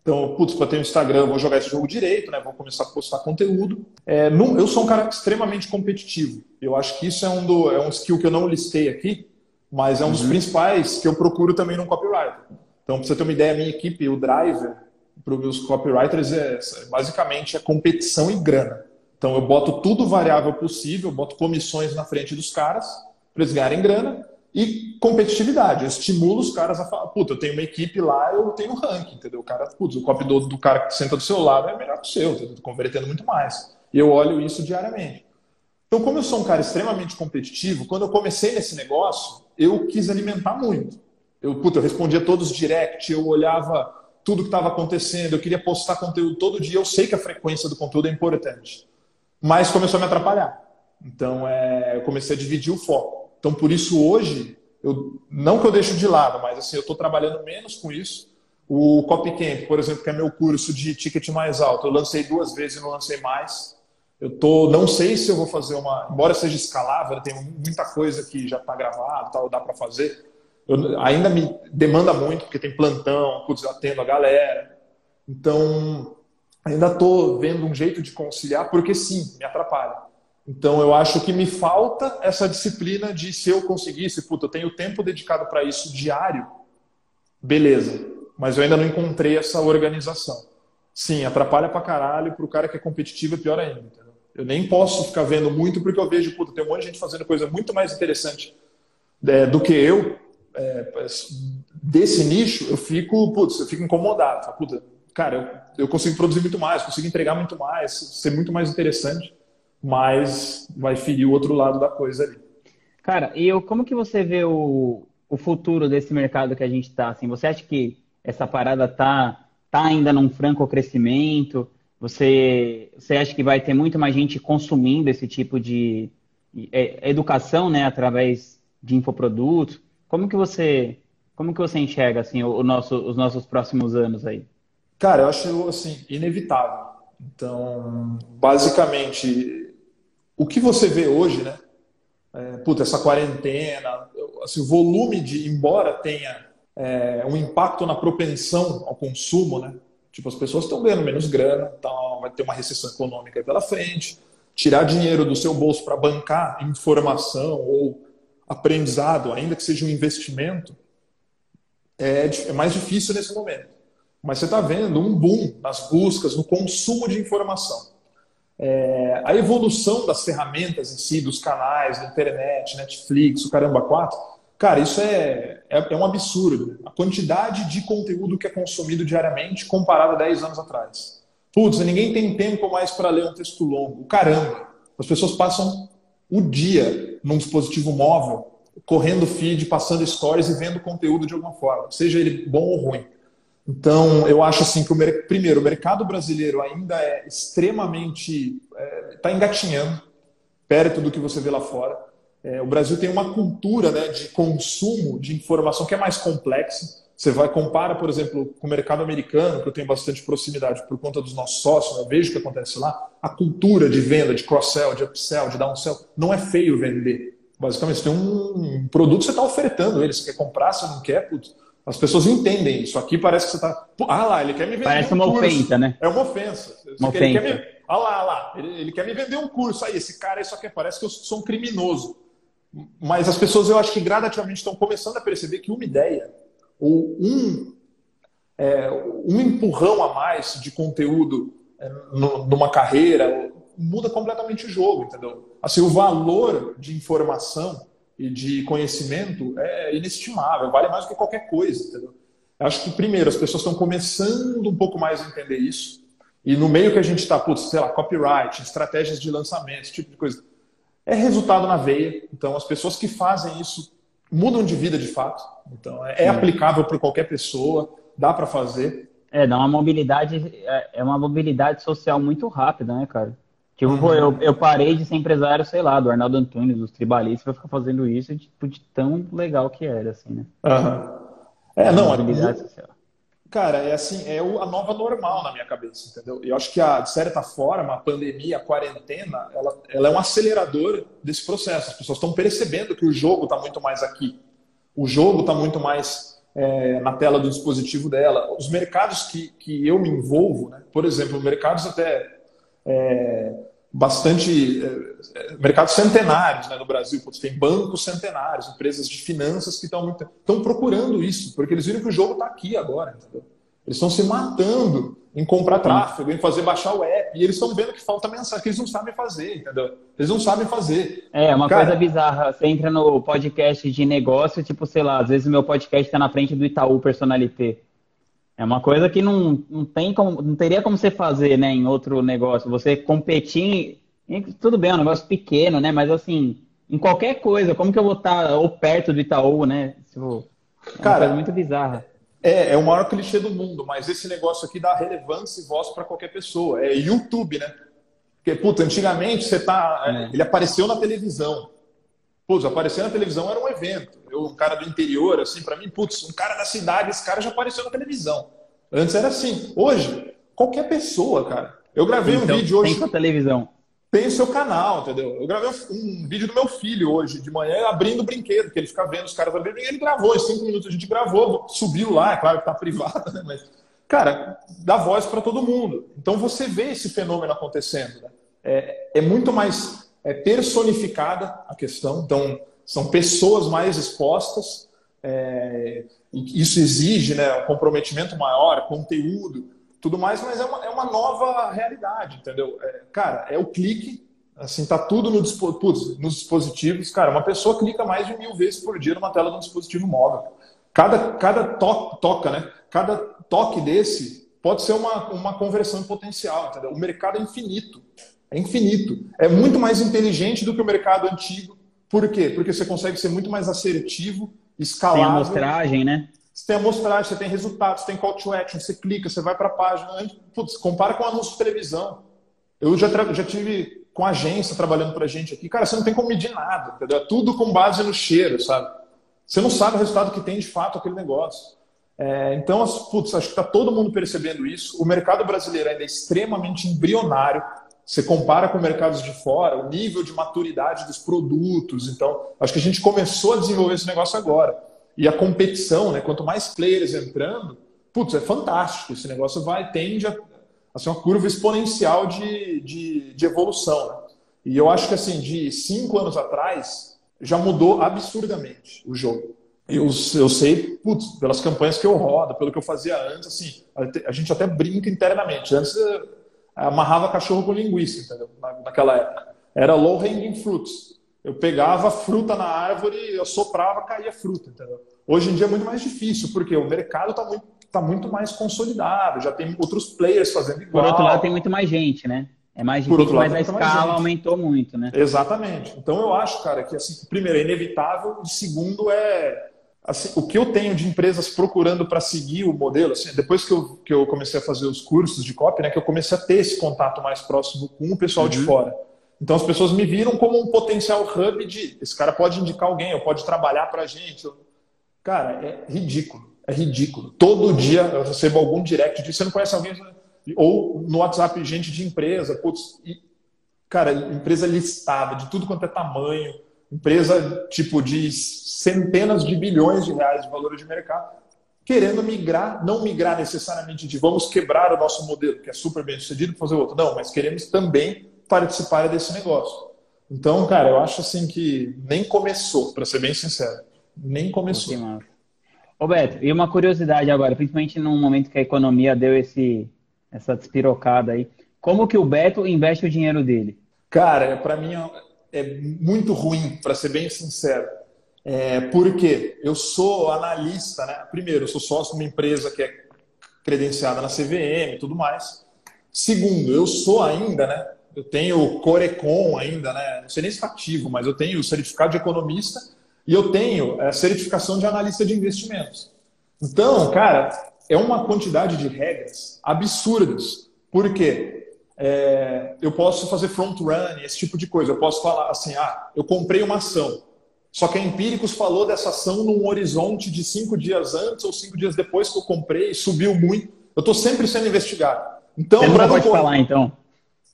Então, putz, para ter um Instagram, vou jogar esse jogo direito, né? Vou começar a postar conteúdo. É, não, eu sou um cara extremamente competitivo. Eu acho que isso é um, do, é um skill que eu não listei aqui, mas é um dos uhum. principais que eu procuro também no copywriter. Então, para você ter uma ideia, a minha equipe, o Driver, para os meus copywriters, é, basicamente é competição e grana. Então, eu boto tudo variável possível, boto comissões na frente dos caras para eles ganharem grana e competitividade. Eu estimulo os caras a falar, puta, eu tenho uma equipe lá, eu tenho ranking, entendeu? O cara, putz, o copy do, do cara que senta do seu lado é melhor que o seu, entendeu? Tô convertendo muito mais. E eu olho isso diariamente. Então, como eu sou um cara extremamente competitivo, quando eu comecei nesse negócio, eu quis alimentar muito. Eu, puta, eu respondia todos direct, eu olhava tudo que estava acontecendo, eu queria postar conteúdo todo dia, eu sei que a frequência do conteúdo é importante. Mas começou a me atrapalhar. Então, é, eu comecei a dividir o foco. Então, por isso, hoje, eu, não que eu deixo de lado, mas assim, eu estou trabalhando menos com isso. O Copycamp, por exemplo, que é meu curso de ticket mais alto, eu lancei duas vezes e não lancei mais. Eu tô, não sei se eu vou fazer uma, embora seja escalável, tem muita coisa que já está gravado, tal, dá para fazer. Eu, ainda me demanda muito porque tem plantão, putz, eu atendo a galera. Então, ainda estou vendo um jeito de conciliar, porque sim, me atrapalha. Então eu acho que me falta essa disciplina de se eu conseguisse, puta, eu tenho tempo dedicado para isso diário, beleza. Mas eu ainda não encontrei essa organização. Sim, atrapalha pra caralho, pro cara que é competitivo é pior ainda. Eu nem posso ficar vendo muito porque eu vejo, puta, tem um monte de gente fazendo coisa muito mais interessante é, do que eu, é, desse nicho, eu fico, putz, eu fico incomodado. Puta, cara, eu, eu consigo produzir muito mais, consigo entregar muito mais, ser muito mais interessante mas vai ferir o outro lado da coisa ali. Cara, e eu, como que você vê o, o futuro desse mercado que a gente está? Assim, você acha que essa parada tá, tá ainda num franco crescimento? Você, você acha que vai ter muito mais gente consumindo esse tipo de é, educação, né, através de infoprodutos? Como que você, como que você enxerga assim o, nosso, os nossos próximos anos aí? Cara, eu acho assim inevitável. Então, basicamente, o que você vê hoje, né? É, puta, essa quarentena, assim, o volume de, embora tenha é, um impacto na propensão ao consumo, né? Tipo, as pessoas estão ganhando menos grana, então vai ter uma recessão econômica pela frente. Tirar dinheiro do seu bolso para bancar informação ou aprendizado, ainda que seja um investimento, é, é mais difícil nesse momento. Mas você está vendo um boom nas buscas, no consumo de informação. É, a evolução das ferramentas em si, dos canais, da internet, Netflix, o caramba 4, cara, isso é, é, é, um absurdo. A quantidade de conteúdo que é consumido diariamente comparado a 10 anos atrás. Putz, ninguém tem tempo mais para ler um texto longo. Caramba, as pessoas passam o dia num dispositivo móvel, correndo feed, passando stories e vendo conteúdo de alguma forma, seja ele bom ou ruim. Então, eu acho assim que, o, primeiro, o mercado brasileiro ainda é extremamente. está é, engatinhando perto do que você vê lá fora. É, o Brasil tem uma cultura né, de consumo de informação que é mais complexa. Você vai compara, por exemplo, com o mercado americano, que eu tenho bastante proximidade por conta dos nossos sócios, né, eu vejo o que acontece lá. A cultura de venda, de cross-sell, de upsell, de downsell, não é feio vender. Basicamente, você tem um produto que você está ofertando ele, você quer comprar, você não quer, putz, As pessoas entendem isso. Aqui parece que você está. Ah lá, ele quer me vender. Parece um uma curso. ofensa, né? É uma ofensa. Uma ele ofensa. Quer me... Ah lá, ah lá, ele, ele, quer me vender um curso. Aí, esse cara, isso aqui parece que eu sou um criminoso. Mas as pessoas, eu acho que gradativamente estão começando a perceber que uma ideia ou um, é, um empurrão a mais de conteúdo é, numa carreira muda completamente o jogo, entendeu? Assim, o valor de informação e de conhecimento é inestimável, vale mais do que qualquer coisa, entendeu? Eu acho que, primeiro, as pessoas estão começando um pouco mais a entender isso. E no meio que a gente está, sei lá, copyright, estratégias de lançamento, esse tipo de coisa, é resultado na veia. Então, as pessoas que fazem isso mudam de vida de fato. Então, é, é aplicável para qualquer pessoa, dá para fazer. É, dá uma mobilidade, é uma mobilidade social muito rápida, né, cara? Tipo, uhum. eu, eu parei de ser empresário, sei lá, do Arnaldo Antunes, dos tribalistas, para ficar fazendo isso, tipo, de tão legal que era, assim, né? Uhum. É, não, mobilidade social. Cara, é assim, é a nova normal na minha cabeça, entendeu? Eu acho que, a, de certa forma, a pandemia, a quarentena, ela, ela é um acelerador desse processo. As pessoas estão percebendo que o jogo está muito mais aqui. O jogo está muito mais é, na tela do dispositivo dela. Os mercados que, que eu me envolvo, né? por exemplo, mercados até é, bastante é, mercados centenários né, no Brasil. Putz, tem bancos centenários, empresas de finanças que estão procurando isso, porque eles viram que o jogo está aqui agora. Entendeu? Eles estão se matando em comprar tráfego, em fazer baixar o app, e eles estão vendo que falta mensagem, que eles não sabem fazer, entendeu? Eles não sabem fazer. É, uma Cara, coisa bizarra. Você entra no podcast de negócio, tipo, sei lá, às vezes o meu podcast está na frente do Itaú Personalité. É uma coisa que não, não tem como, não teria como você fazer, né, em outro negócio. Você competir, tudo bem, é um negócio pequeno, né, mas assim, em qualquer coisa, como que eu vou estar ou perto do Itaú, né? Tipo, é Cara, coisa muito bizarra. É, é o maior clichê do mundo, mas esse negócio aqui dá relevância e voz para qualquer pessoa. É YouTube, né? Porque, puta, antigamente você tá. É. Ele apareceu na televisão. Putz, aparecer na televisão era um evento. Eu, um cara do interior, assim, para mim, putz, um cara da cidade, esse cara já apareceu na televisão. Antes era assim. Hoje, qualquer pessoa, cara. Eu gravei então, um vídeo hoje. Tem sua televisão. Tem o seu canal, entendeu? Eu gravei um vídeo do meu filho hoje, de manhã, abrindo o brinquedo, que ele fica vendo os caras abrindo, e ele gravou, em cinco minutos a gente gravou, subiu lá, é claro que tá privado, né? Mas, cara, dá voz para todo mundo. Então você vê esse fenômeno acontecendo. Né? É, é muito mais é personificada a questão, então são pessoas mais expostas, é, isso exige né, um comprometimento maior, conteúdo, tudo mais, mas é uma, é uma nova realidade, entendeu? É, cara, é o clique, assim, tá tudo no, putz, nos dispositivos, cara, uma pessoa clica mais de mil vezes por dia numa tela de um dispositivo móvel. Cada, cada to toca, né? Cada toque desse pode ser uma, uma conversão em potencial, entendeu? O mercado é infinito. É infinito. É muito mais inteligente do que o mercado antigo. Por quê? Porque você consegue ser muito mais assertivo, escalável. Tem amostragem, né? Você tem amostragem, você tem resultados, você tem call to action, você clica, você vai para a página. Putz, compara com o anúncio de televisão. Eu já, já tive com agência trabalhando para a gente aqui. Cara, você não tem como medir nada, entendeu? É tudo com base no cheiro, sabe? Você não sabe o resultado que tem de fato aquele negócio. É, então, putz, acho que está todo mundo percebendo isso. O mercado brasileiro ainda é extremamente embrionário. Você compara com mercados de fora, o nível de maturidade dos produtos. Então, acho que a gente começou a desenvolver esse negócio agora. E a competição, né? Quanto mais players entrando, putz, é fantástico. Esse negócio vai, tende a, a ser uma curva exponencial de, de, de evolução. Né? E eu acho que, assim, de cinco anos atrás, já mudou absurdamente o jogo. Eu, eu sei, putz, pelas campanhas que eu rodo, pelo que eu fazia antes, assim, a, gente até brinca internamente. Antes amarrava cachorro com linguiça, entendeu? naquela época. Era low hanging fruits. Eu pegava fruta na árvore, eu soprava, caía fruta, entendeu? Hoje em dia é muito mais difícil, porque o mercado está muito, tá muito mais consolidado, já tem outros players fazendo igual. Por outro lado, tem muito mais gente, né? É mais difícil, Por outro lado, mas a escala aumentou muito, né? Exatamente. Então eu acho, cara, que assim, primeiro é inevitável, e segundo é assim, o que eu tenho de empresas procurando para seguir o modelo, assim, depois que eu, que eu comecei a fazer os cursos de copy, né, que eu comecei a ter esse contato mais próximo com o pessoal uhum. de fora. Então as pessoas me viram como um potencial hub de esse cara pode indicar alguém, ou pode trabalhar para a gente. Cara, é ridículo, é ridículo. Todo dia eu recebo algum direct de você não conhece alguém ou no WhatsApp gente de empresa, putz, e, cara, empresa listada de tudo quanto é tamanho, empresa tipo de centenas de bilhões de reais de valor de mercado. querendo migrar, não migrar necessariamente de vamos quebrar o nosso modelo, que é super bem sucedido, fazer outro. Não, mas queremos também participar desse negócio. Então, cara, eu acho assim que nem começou, para ser bem sincero. Nem começou. Roberto, e uma curiosidade agora, principalmente num momento que a economia deu esse, essa despirocada aí. Como que o Beto investe o dinheiro dele? Cara, para mim é muito ruim, para ser bem sincero. É, porque eu sou analista, né? Primeiro, eu sou sócio de uma empresa que é credenciada na CVM e tudo mais. Segundo, eu sou ainda, né? Eu tenho Corecon ainda, né? Não sei nem se está ativo, mas eu tenho certificado de economista e eu tenho a certificação de analista de investimentos. Então, cara, é uma quantidade de regras absurdas. Por quê? É, eu posso fazer front run, esse tipo de coisa. Eu posso falar assim, ah, eu comprei uma ação. Só que a Empíricos falou dessa ação num horizonte de cinco dias antes ou cinco dias depois que eu comprei, subiu muito. Eu estou sempre sendo investigado. Então, para não pode correr, falar, então.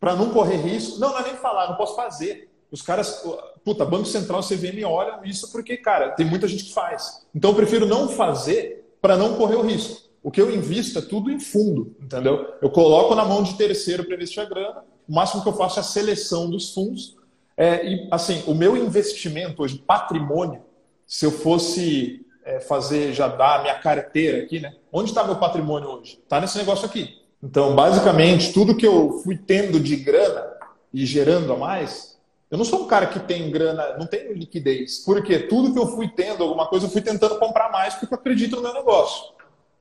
Para não correr risco, não, não é nem falar, não posso fazer. Os caras, puta, Banco Central CVM olham isso porque, cara, tem muita gente que faz. Então eu prefiro não fazer para não correr o risco. O que eu invisto é tudo em fundo, entendeu? Eu coloco na mão de terceiro para investir a grana. O máximo que eu faço é a seleção dos fundos é, e, assim, o meu investimento hoje, patrimônio, se eu fosse é, fazer, já dar a minha carteira aqui, né? Onde está meu patrimônio hoje? Está nesse negócio aqui. Então, basicamente, tudo que eu fui tendo de grana e gerando a mais, eu não sou um cara que tem grana, não tenho liquidez. Porque tudo que eu fui tendo, alguma coisa, eu fui tentando comprar mais porque eu acredito no meu negócio.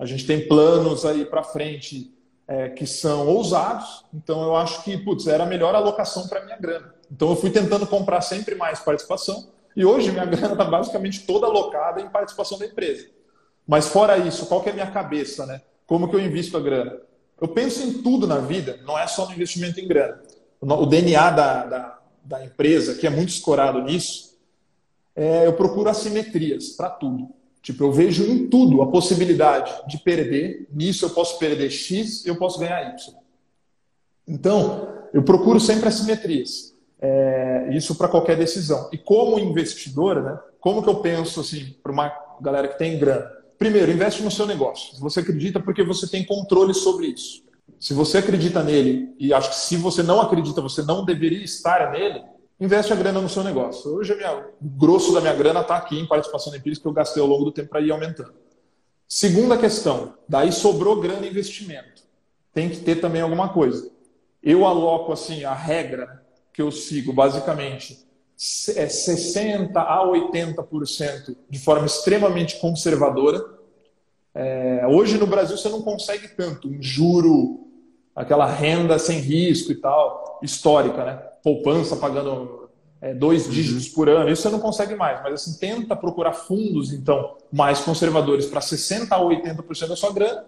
A gente tem planos aí para frente é, que são ousados, então eu acho que, putz, era a melhor alocação para minha grana. Então eu fui tentando comprar sempre mais participação e hoje minha (laughs) grana está basicamente toda alocada em participação da empresa. Mas fora isso, qual que é a minha cabeça, né? Como que eu invisto a grana? Eu penso em tudo na vida, não é só no investimento em grana. O DNA da, da, da empresa, que é muito escorado nisso, é, eu procuro assimetrias para tudo. Tipo, eu vejo em tudo a possibilidade de perder. Nisso eu posso perder X, eu posso ganhar Y. Então, eu procuro sempre assimetrias. É, isso para qualquer decisão. E como investidor, né, como que eu penso assim para uma galera que tem grana? Primeiro, investe no seu negócio. Se você acredita, porque você tem controle sobre isso. Se você acredita nele, e acho que se você não acredita, você não deveria estar nele, investe a grana no seu negócio. Hoje minha, o grosso da minha grana está aqui em participação em empírica que eu gastei ao longo do tempo para ir aumentando. Segunda questão, daí sobrou grana investimento. Tem que ter também alguma coisa. Eu aloco assim a regra, que eu sigo, basicamente, é 60% a 80% de forma extremamente conservadora. É, hoje no Brasil você não consegue tanto um juro, aquela renda sem risco e tal, histórica, né? Poupança pagando é, dois uhum. dígitos por ano, isso você não consegue mais. Mas assim, tenta procurar fundos, então, mais conservadores para 60% a 80% da sua grana.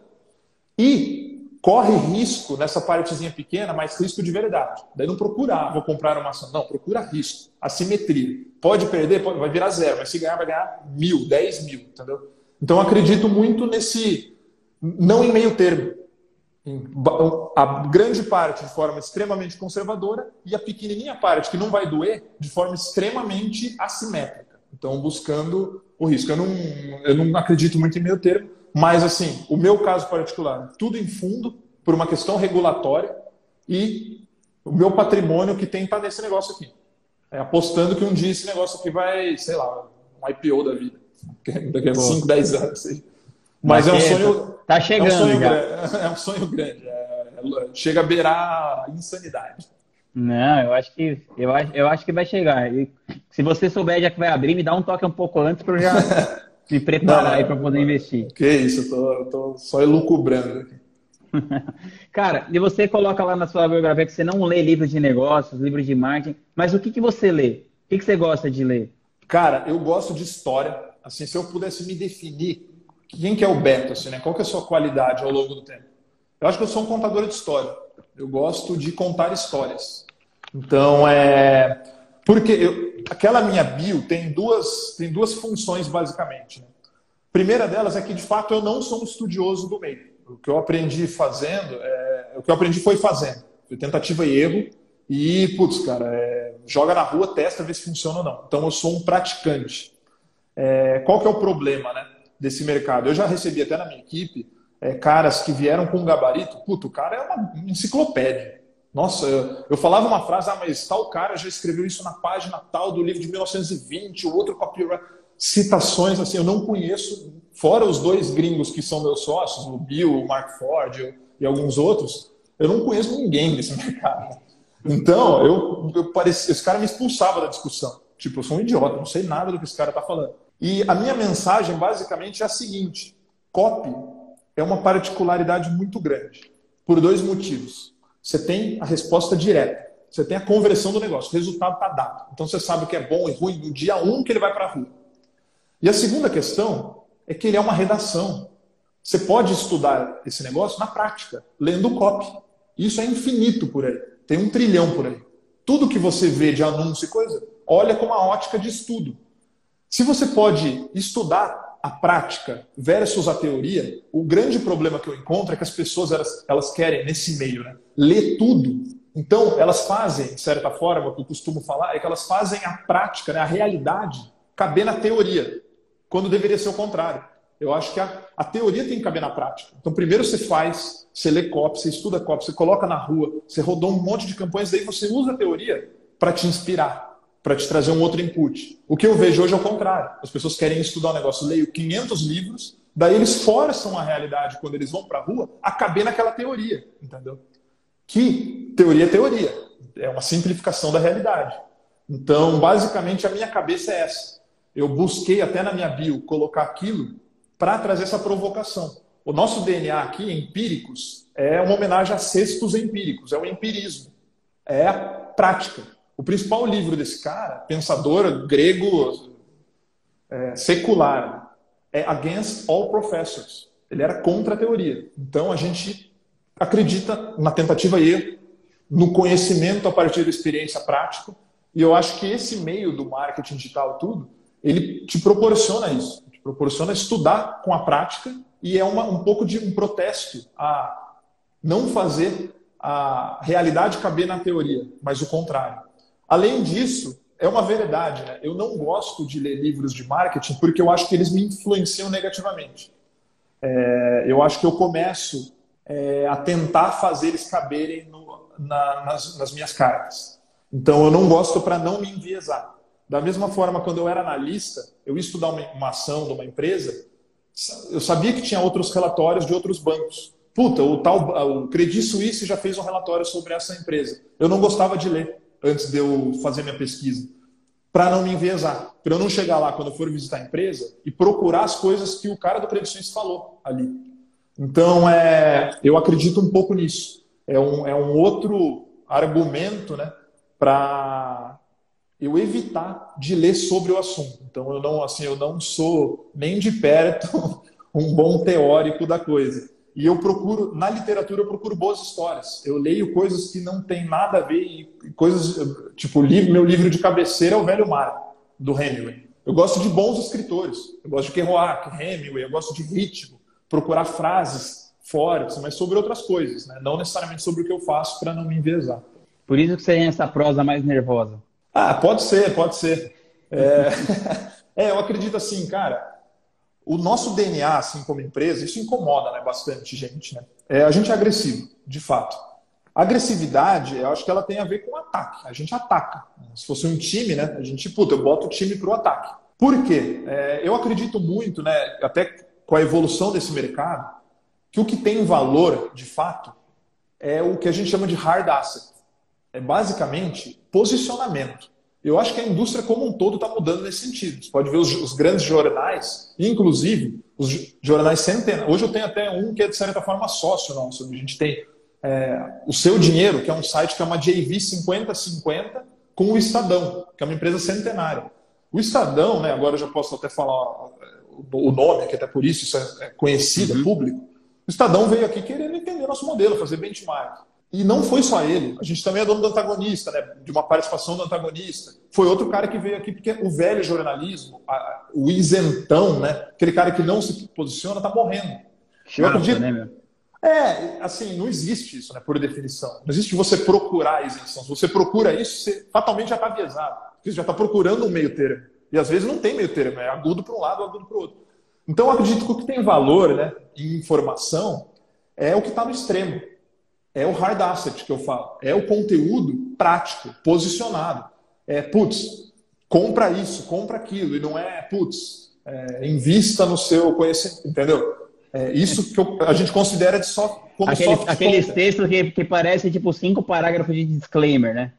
E corre risco nessa partezinha pequena, mas risco de verdade. Daí não procura, ah, vou comprar uma ação. Não, procura risco, assimetria. Pode perder, pode, vai virar zero, mas se ganhar, vai ganhar mil, dez mil, entendeu? Então acredito muito nesse, não em meio termo. A grande parte de forma extremamente conservadora e a pequenininha parte que não vai doer de forma extremamente assimétrica. Então, buscando o risco. Eu não, eu não acredito muito em meio termo, mas, assim, o meu caso particular, tudo em fundo, por uma questão regulatória, e o meu patrimônio que tem para nesse negócio aqui. É, apostando que um dia esse negócio aqui vai, sei lá, um IPO da vida. Daqui a 5, 10 anos. Mas é um sonho. Tá chegando. É um sonho, já. (laughs) É um sonho grande. É, chega a beirar a insanidade. Não, eu acho que eu acho, eu acho que vai chegar. E se você souber já que vai abrir, me dá um toque um pouco antes para eu já (laughs) me preparar não, aí para poder investir. Que isso, eu tô, eu tô só elucubrando aqui. (laughs) Cara, e você coloca lá na sua biografia que você não lê livros de negócios, livros de marketing, mas o que, que você lê? O que, que você gosta de ler? Cara, eu gosto de história. Assim, se eu pudesse me definir, quem que é o Beto, assim, né? Qual que é a sua qualidade ao longo do tempo? Eu acho que eu sou um contador de história. Eu gosto de contar histórias. Então, é porque eu, aquela minha bio tem duas, tem duas funções, basicamente. Né? Primeira delas é que, de fato, eu não sou um estudioso do meio. O que eu aprendi fazendo, é, o que eu aprendi foi fazendo. Foi tentativa e erro. E, putz, cara, é, joga na rua, testa, vê se funciona ou não. Então, eu sou um praticante. É, qual que é o problema, né? Desse mercado. Eu já recebi até na minha equipe é, caras que vieram com um gabarito. Puto, o cara é uma enciclopédia. Nossa, eu, eu, falava uma frase, ah, mas tal cara já escreveu isso na página tal do livro de 1920, o outro copyright. Citações assim, eu não conheço, fora os dois gringos que são meus sócios, o Bill, o Mark Ford e alguns outros, eu não conheço ninguém desse (laughs) mercado. Então, eu, eu parecia, esse cara me expulsava da discussão. Tipo, eu sou um idiota, não sei nada do que esse cara está falando. E a minha mensagem, basicamente, é a seguinte: copy é uma particularidade muito grande, por dois motivos. Você tem a resposta direta, você tem a conversão do negócio, o resultado está dado. Então você sabe o que é bom e ruim no dia um que ele vai para a rua. E a segunda questão é que ele é uma redação. Você pode estudar esse negócio na prática, lendo o copy. Isso é infinito por aí. Tem um trilhão por aí. Tudo que você vê de anúncio e coisa, olha com uma ótica de estudo. Se você pode estudar a prática versus a teoria, o grande problema que eu encontro é que as pessoas elas, elas querem, nesse meio, né, ler tudo. Então, elas fazem, de certa forma, o que eu costumo falar, é que elas fazem a prática, né, a realidade, caber na teoria, quando deveria ser o contrário. Eu acho que a, a teoria tem que caber na prática. Então, primeiro você faz, você lê copy, você estuda copy, você coloca na rua, você rodou um monte de campanhas, daí você usa a teoria para te inspirar para te trazer um outro input. O que eu vejo hoje é o contrário. As pessoas querem estudar um negócio, leio 500 livros, daí eles forçam a realidade quando eles vão para a rua a caber naquela teoria, entendeu? Que teoria é teoria, é uma simplificação da realidade. Então, basicamente, a minha cabeça é essa. Eu busquei até na minha bio colocar aquilo para trazer essa provocação. O nosso DNA aqui, empíricos, é uma homenagem a cestos empíricos, é o empirismo, é a prática. O principal livro desse cara, pensador grego é, secular, é Against All Professors. Ele era contra a teoria. Então a gente acredita na tentativa e erro, no conhecimento a partir da experiência prática. E eu acho que esse meio do marketing digital tudo, ele te proporciona isso, te proporciona estudar com a prática e é uma, um pouco de um protesto a não fazer a realidade caber na teoria, mas o contrário. Além disso, é uma verdade, né? Eu não gosto de ler livros de marketing porque eu acho que eles me influenciam negativamente. É, eu acho que eu começo é, a tentar fazer eles caberem no, na, nas, nas, minhas cartas. Então, eu não gosto para não me enviesar. Da mesma forma, quando eu era analista, eu ia estudar uma, uma ação de uma empresa, eu sabia que tinha outros relatórios de outros bancos. Puta, o tal o Credit Suisse já fez um relatório sobre essa empresa. Eu não gostava de ler antes de eu fazer minha pesquisa, para não me enviesar, para eu não chegar lá quando eu for visitar a empresa e procurar as coisas que o cara do Credit falou ali. Então, é, eu acredito um pouco nisso. É um, é um outro argumento né, para eu evitar de ler sobre o assunto. Então, eu não, assim, eu não sou nem de perto (laughs) um bom teórico da coisa. E eu procuro, na literatura, eu procuro boas histórias. Eu leio coisas que não tem nada a ver, e coisas, tipo, livro, meu livro de cabeceira é O Velho Mar, do Hemingway. Eu gosto de bons escritores. Eu gosto de Kerouac, Hemingway, eu gosto de ritmo, procurar frases fortes, mas sobre outras coisas, né? não necessariamente sobre o que eu faço para não me envezar. Por isso que você tem essa prosa mais nervosa. Ah, pode ser, pode ser. É, (laughs) é eu acredito assim, cara, o nosso DNA, assim como empresa, isso incomoda né, bastante gente. Né? É, a gente é agressivo, de fato. A agressividade, eu acho que ela tem a ver com ataque. A gente ataca. Se fosse um time, né, a gente, puta, eu boto o time para o ataque. Por quê? É, eu acredito muito, né, até com a evolução desse mercado, que o que tem valor, de fato, é o que a gente chama de hard asset. É basicamente posicionamento. Eu acho que a indústria como um todo está mudando nesse sentido. Você pode ver os, os, grandes jornais, inclusive os jornais centenários. Hoje eu tenho até um que é, de certa forma, sócio nosso. A gente tem é, o Seu Dinheiro, que é um site que é uma JV 50-50, com o Estadão, que é uma empresa centenária. O Estadão, né, agora eu já posso até falar o nome, que até por isso isso é, é conhecido, é uhum. público. O Estadão veio aqui querendo entender nosso modelo, fazer benchmark. E não foi só ele. A gente também é dono do antagonista, né? de uma participação do antagonista. Foi outro cara que veio aqui, porque o velho jornalismo, a, o isentão, né? aquele cara que não se posiciona, está morrendo. Eu acredito... né, meu? É, assim, não existe isso, né, por definição. Não existe você procurar a isenção. Se você procura isso, você fatalmente já está aviesado. Você já está procurando um meio termo. E às vezes não tem meio termo, é agudo para um lado, agudo para o outro. Então, eu acredito que o que tem valor né, em informação é o que está no extremo. É o hard asset que eu falo. É o conteúdo prático, posicionado. É, putz, compra isso, compra aquilo. E não é, putz, é, invista no seu conhecimento, entendeu? É isso que eu, a gente considera de só como aqueles, soft aqueles textos que, que parecem tipo cinco parágrafos de disclaimer, né?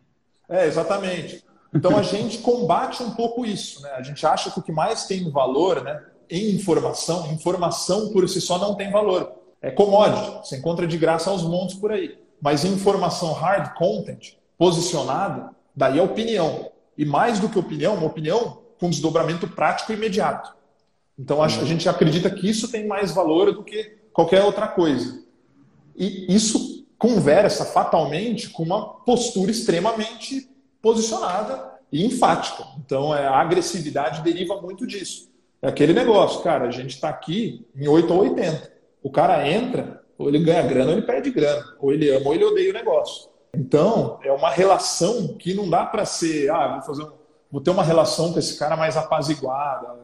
É, exatamente. Então a gente combate um pouco isso, né? A gente acha que o que mais tem valor, né, em informação, informação por si só não tem valor. É commodity, você encontra de graça aos montes por aí. Mas informação hard content, posicionada, daí é opinião. E mais do que opinião, uma opinião com desdobramento prático e imediato. Então a gente acredita que isso tem mais valor do que qualquer outra coisa. E isso conversa fatalmente com uma postura extremamente posicionada e enfática. Então, é, a agressividade deriva muito disso. É aquele negócio, cara, a gente está aqui em 8 ou 80. O cara entra, ou ele ganha grana ou ele perde grana. Ou ele ama ou ele odeia o negócio. Então, é uma relação que não dá para ser, ah, vou, fazer, vou ter uma relação com esse cara mais apaziguada.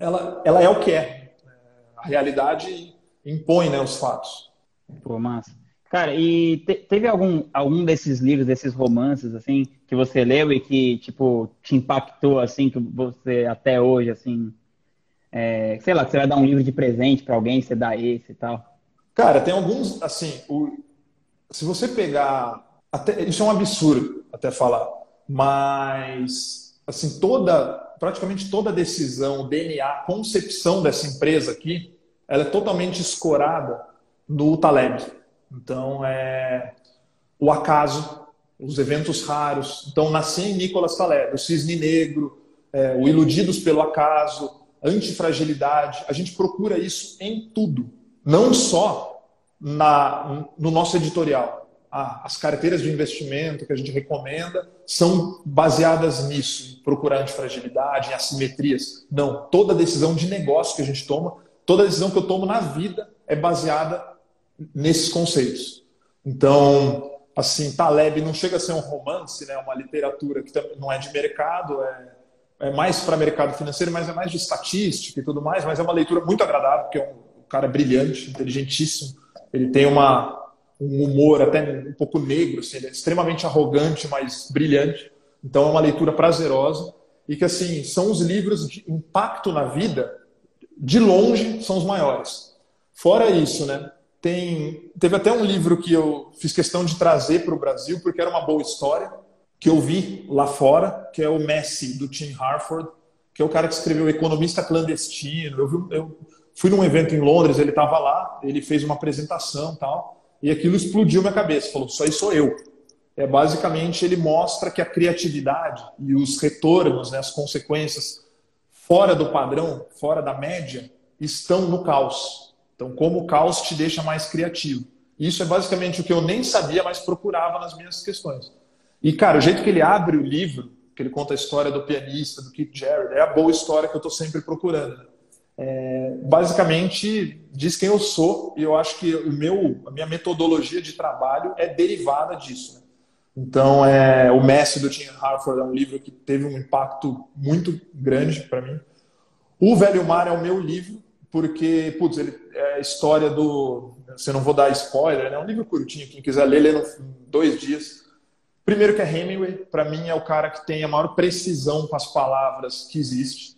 Ela, ela é o que é. A realidade impõe né, os fatos. Pô, massa. Cara, e te, teve algum, algum desses livros, desses romances, assim, que você leu e que, tipo, te impactou, assim, que você até hoje, assim, é, sei lá, você vai dar um livro de presente para alguém, você dá esse e tal? Cara, tem alguns, assim, o, se você pegar, até, isso é um absurdo até falar, mas, assim, toda, praticamente toda decisão, DNA, concepção dessa empresa aqui, ela é totalmente escorada no Taleb. Então, é o acaso, os eventos raros. Então, nasci em Nicolas Taleb, o cisne negro, é, o iludidos pelo acaso, antifragilidade. A gente procura isso em tudo, não só na, no nosso editorial. Ah, as carteiras de investimento que a gente recomenda são baseadas nisso, em procurar antifragilidade, em assimetrias. Não, toda decisão de negócio que a gente toma, toda decisão que eu tomo na vida é baseada nesses conceitos. Então, assim, Taleb não chega a ser um romance, né, uma literatura que não é de mercado, é, é mais para mercado financeiro, mas é mais de estatística e tudo mais, mas é uma leitura muito agradável, porque é um, cara brilhante, inteligentíssimo, ele tem uma, um humor até um pouco negro, assim, ele é extremamente arrogante, mas brilhante, então é uma leitura prazerosa. E que, assim, são os livros de impacto na vida, de longe, são os maiores. Fora isso, né, tem, teve até um livro que eu fiz questão de trazer para o Brasil, porque era uma boa história, que eu vi lá fora, que é o Messi, do Tim Harford, que é o cara que escreveu Economista Clandestino. Eu, vi, eu fui num evento em Londres, ele estava lá, ele fez uma apresentação tal, e aquilo explodiu minha cabeça. Falou, isso aí sou eu. É basicamente ele mostra que a criatividade e os retornos, né, as consequências fora do padrão, fora da média, estão no caos. Então, como o caos te deixa mais criativo. Isso é basicamente o que eu nem sabia, mas procurava nas minhas questões. E, cara, o jeito que ele abre o livro, que ele conta a história do pianista, do Keith Jarrett, é a boa história que eu estou sempre procurando. É, basicamente, diz quem eu sou, e eu acho que o meu, a minha metodologia de trabalho é derivada disso. Né? Então, é, o Messi do Tim Harford é um livro que teve um impacto muito grande para mim. O Velho Mar é o meu livro, porque, putz, ele é a história do. Você não vou dar spoiler, né? É um livro curtinho, quem quiser ler, lê em dois dias. Primeiro que é Hemingway, para mim é o cara que tem a maior precisão com as palavras que existe.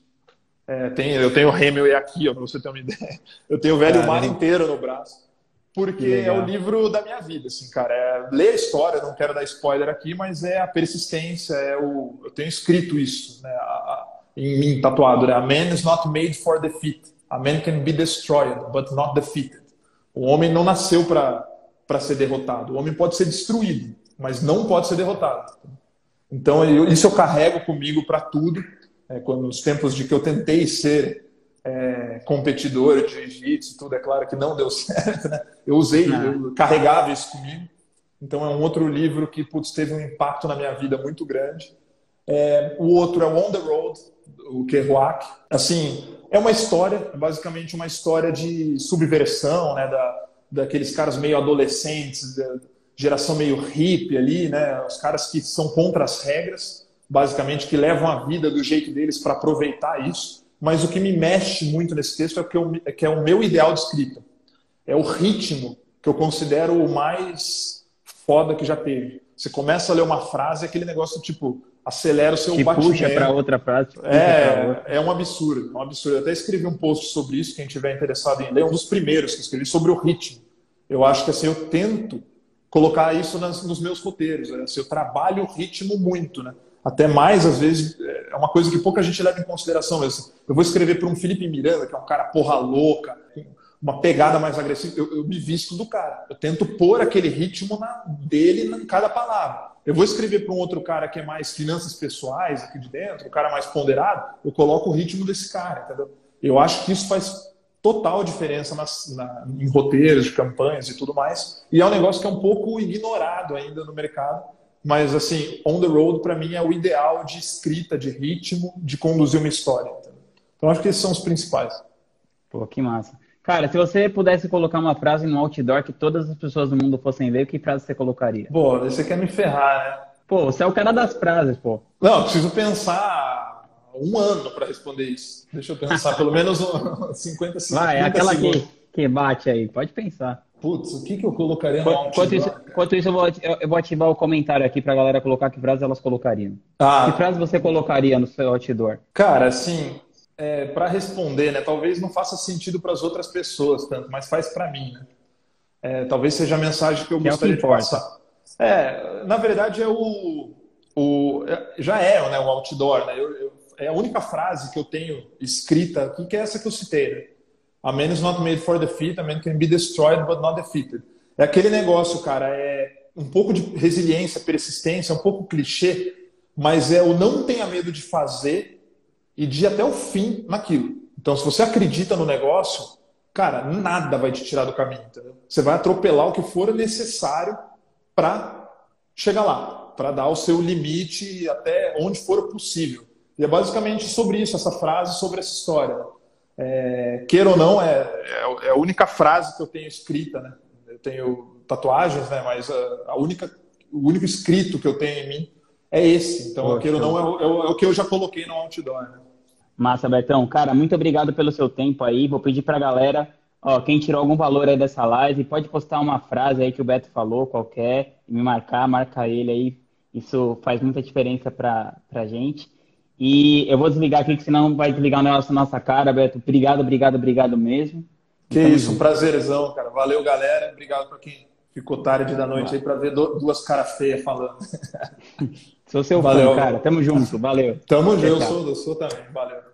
É, tem, eu tenho o Hemingway aqui, para você ter uma ideia. Eu tenho o Velho Mar inteiro no braço. Porque é o livro da minha vida, assim, cara. É ler a história, não quero dar spoiler aqui, mas é a persistência, é o. Eu tenho escrito isso, né? A, a, em mim, tatuado, né? A man is not made for defeat. A man can be destroyed, but not defeated. O homem não nasceu para ser derrotado. O homem pode ser destruído, mas não pode ser derrotado. Então, eu, isso eu carrego comigo para tudo. É, quando, nos tempos de que eu tentei ser é, competidor de jiu-jitsu, tudo, é claro que não deu (laughs) certo. Né? Eu usei, eu carregava isso comigo. Então, é um outro livro que putz, teve um impacto na minha vida muito grande. É, o outro é On the Road, o Kerouac. Assim, é uma história, é basicamente uma história de subversão, né, da, daqueles caras meio adolescentes, geração meio hippie ali, né, os caras que são contra as regras, basicamente que levam a vida do jeito deles para aproveitar isso. mas o que me mexe muito nesse texto é, que, eu, é que é o meu ideal de escrita. É o ritmo que eu considero o mais foda que já teve. Você começa a ler uma frase, aquele negócio tipo acelera o seu Te batimento. puxa para outra frase. É, é um absurdo, é um absurdo. Eu até escrevi um post sobre isso, quem tiver interessado em ler, um dos primeiros que escrevi sobre o ritmo. Eu acho que assim, eu tento colocar isso nas, nos meus roteiros. Né? Assim, eu trabalho o ritmo muito, né? Até mais, às vezes, é uma coisa que pouca gente leva em consideração. Eu vou escrever para um Felipe Miranda, que é um cara porra louca, uma pegada mais agressiva. Eu, eu me visto do cara. Eu tento pôr aquele ritmo na, dele em cada palavra. Eu vou escrever para um outro cara que é mais finanças pessoais aqui de dentro, um cara mais ponderado, eu coloco o ritmo desse cara, entendeu? Eu acho que isso faz total diferença nas, na, em roteiros de campanhas e tudo mais. E é um negócio que é um pouco ignorado ainda no mercado. Mas, assim, on the road, para mim, é o ideal de escrita, de ritmo, de conduzir uma história. Então, acho que esses são os principais. Pô, que massa. Cara, se você pudesse colocar uma frase no outdoor que todas as pessoas do mundo fossem ver, que frase você colocaria? Pô, você quer me ferrar, né? Pô, você é o cara das frases, pô. Não, preciso pensar um ano para responder isso. Deixa eu pensar, pelo menos (laughs) 50 segundos. Vai, é aquela que, que bate aí, pode pensar. Putz, o que, que eu colocaria no outdoor? Enquanto isso, enquanto isso eu, vou, eu vou ativar o comentário aqui para a galera colocar que frase elas colocariam. Ah, que frase você colocaria no seu outdoor? Cara, assim, é, para responder, né? Talvez não faça sentido para as outras pessoas tanto, mas faz para mim, né? É, talvez seja a mensagem que eu que gostaria é de passar. É, na verdade é o, o já é né, o outdoor, né? Eu, eu, é a única frase que eu tenho escrita aqui que é essa que eu citei. Né? A man is not made for defeat, a man can be destroyed but not defeated. É aquele negócio, cara, é um pouco de resiliência, persistência, um pouco clichê, mas é o não tenha medo de fazer e de ir até o fim naquilo. Então, se você acredita no negócio, cara, nada vai te tirar do caminho, entendeu? Você vai atropelar o que for necessário para chegar lá, para dar o seu limite até onde for possível. E é basicamente sobre isso, essa frase, sobre essa história. É, queira ou não, é, é, é, a única frase que eu tenho escrita, né? Eu tenho tatuagens, né? Mas a, a única, o único escrito que eu tenho em mim é esse. Então, Poxa. queira ou não, é o, é o, que eu já coloquei no outdoor, né? Massa, Betão. Cara, muito obrigado pelo seu tempo aí. Vou pedir para a galera, ó, quem tirou algum valor aí dessa live, pode postar uma frase aí que o Beto falou, qualquer, e me marcar, marca ele aí. Isso faz muita diferença para a gente. E eu vou desligar aqui, que senão vai desligar o negócio na nossa cara, Beto. Obrigado, obrigado, obrigado mesmo. Que Estamos isso, um prazerzão, cara. Valeu, galera. Obrigado para quem ficou tarde da noite aí para ver duas caras feias falando. (laughs) Sou seu Valeu. fã, cara. Tamo junto. Valeu. Tamo junto. Eu sou, eu sou também. Valeu.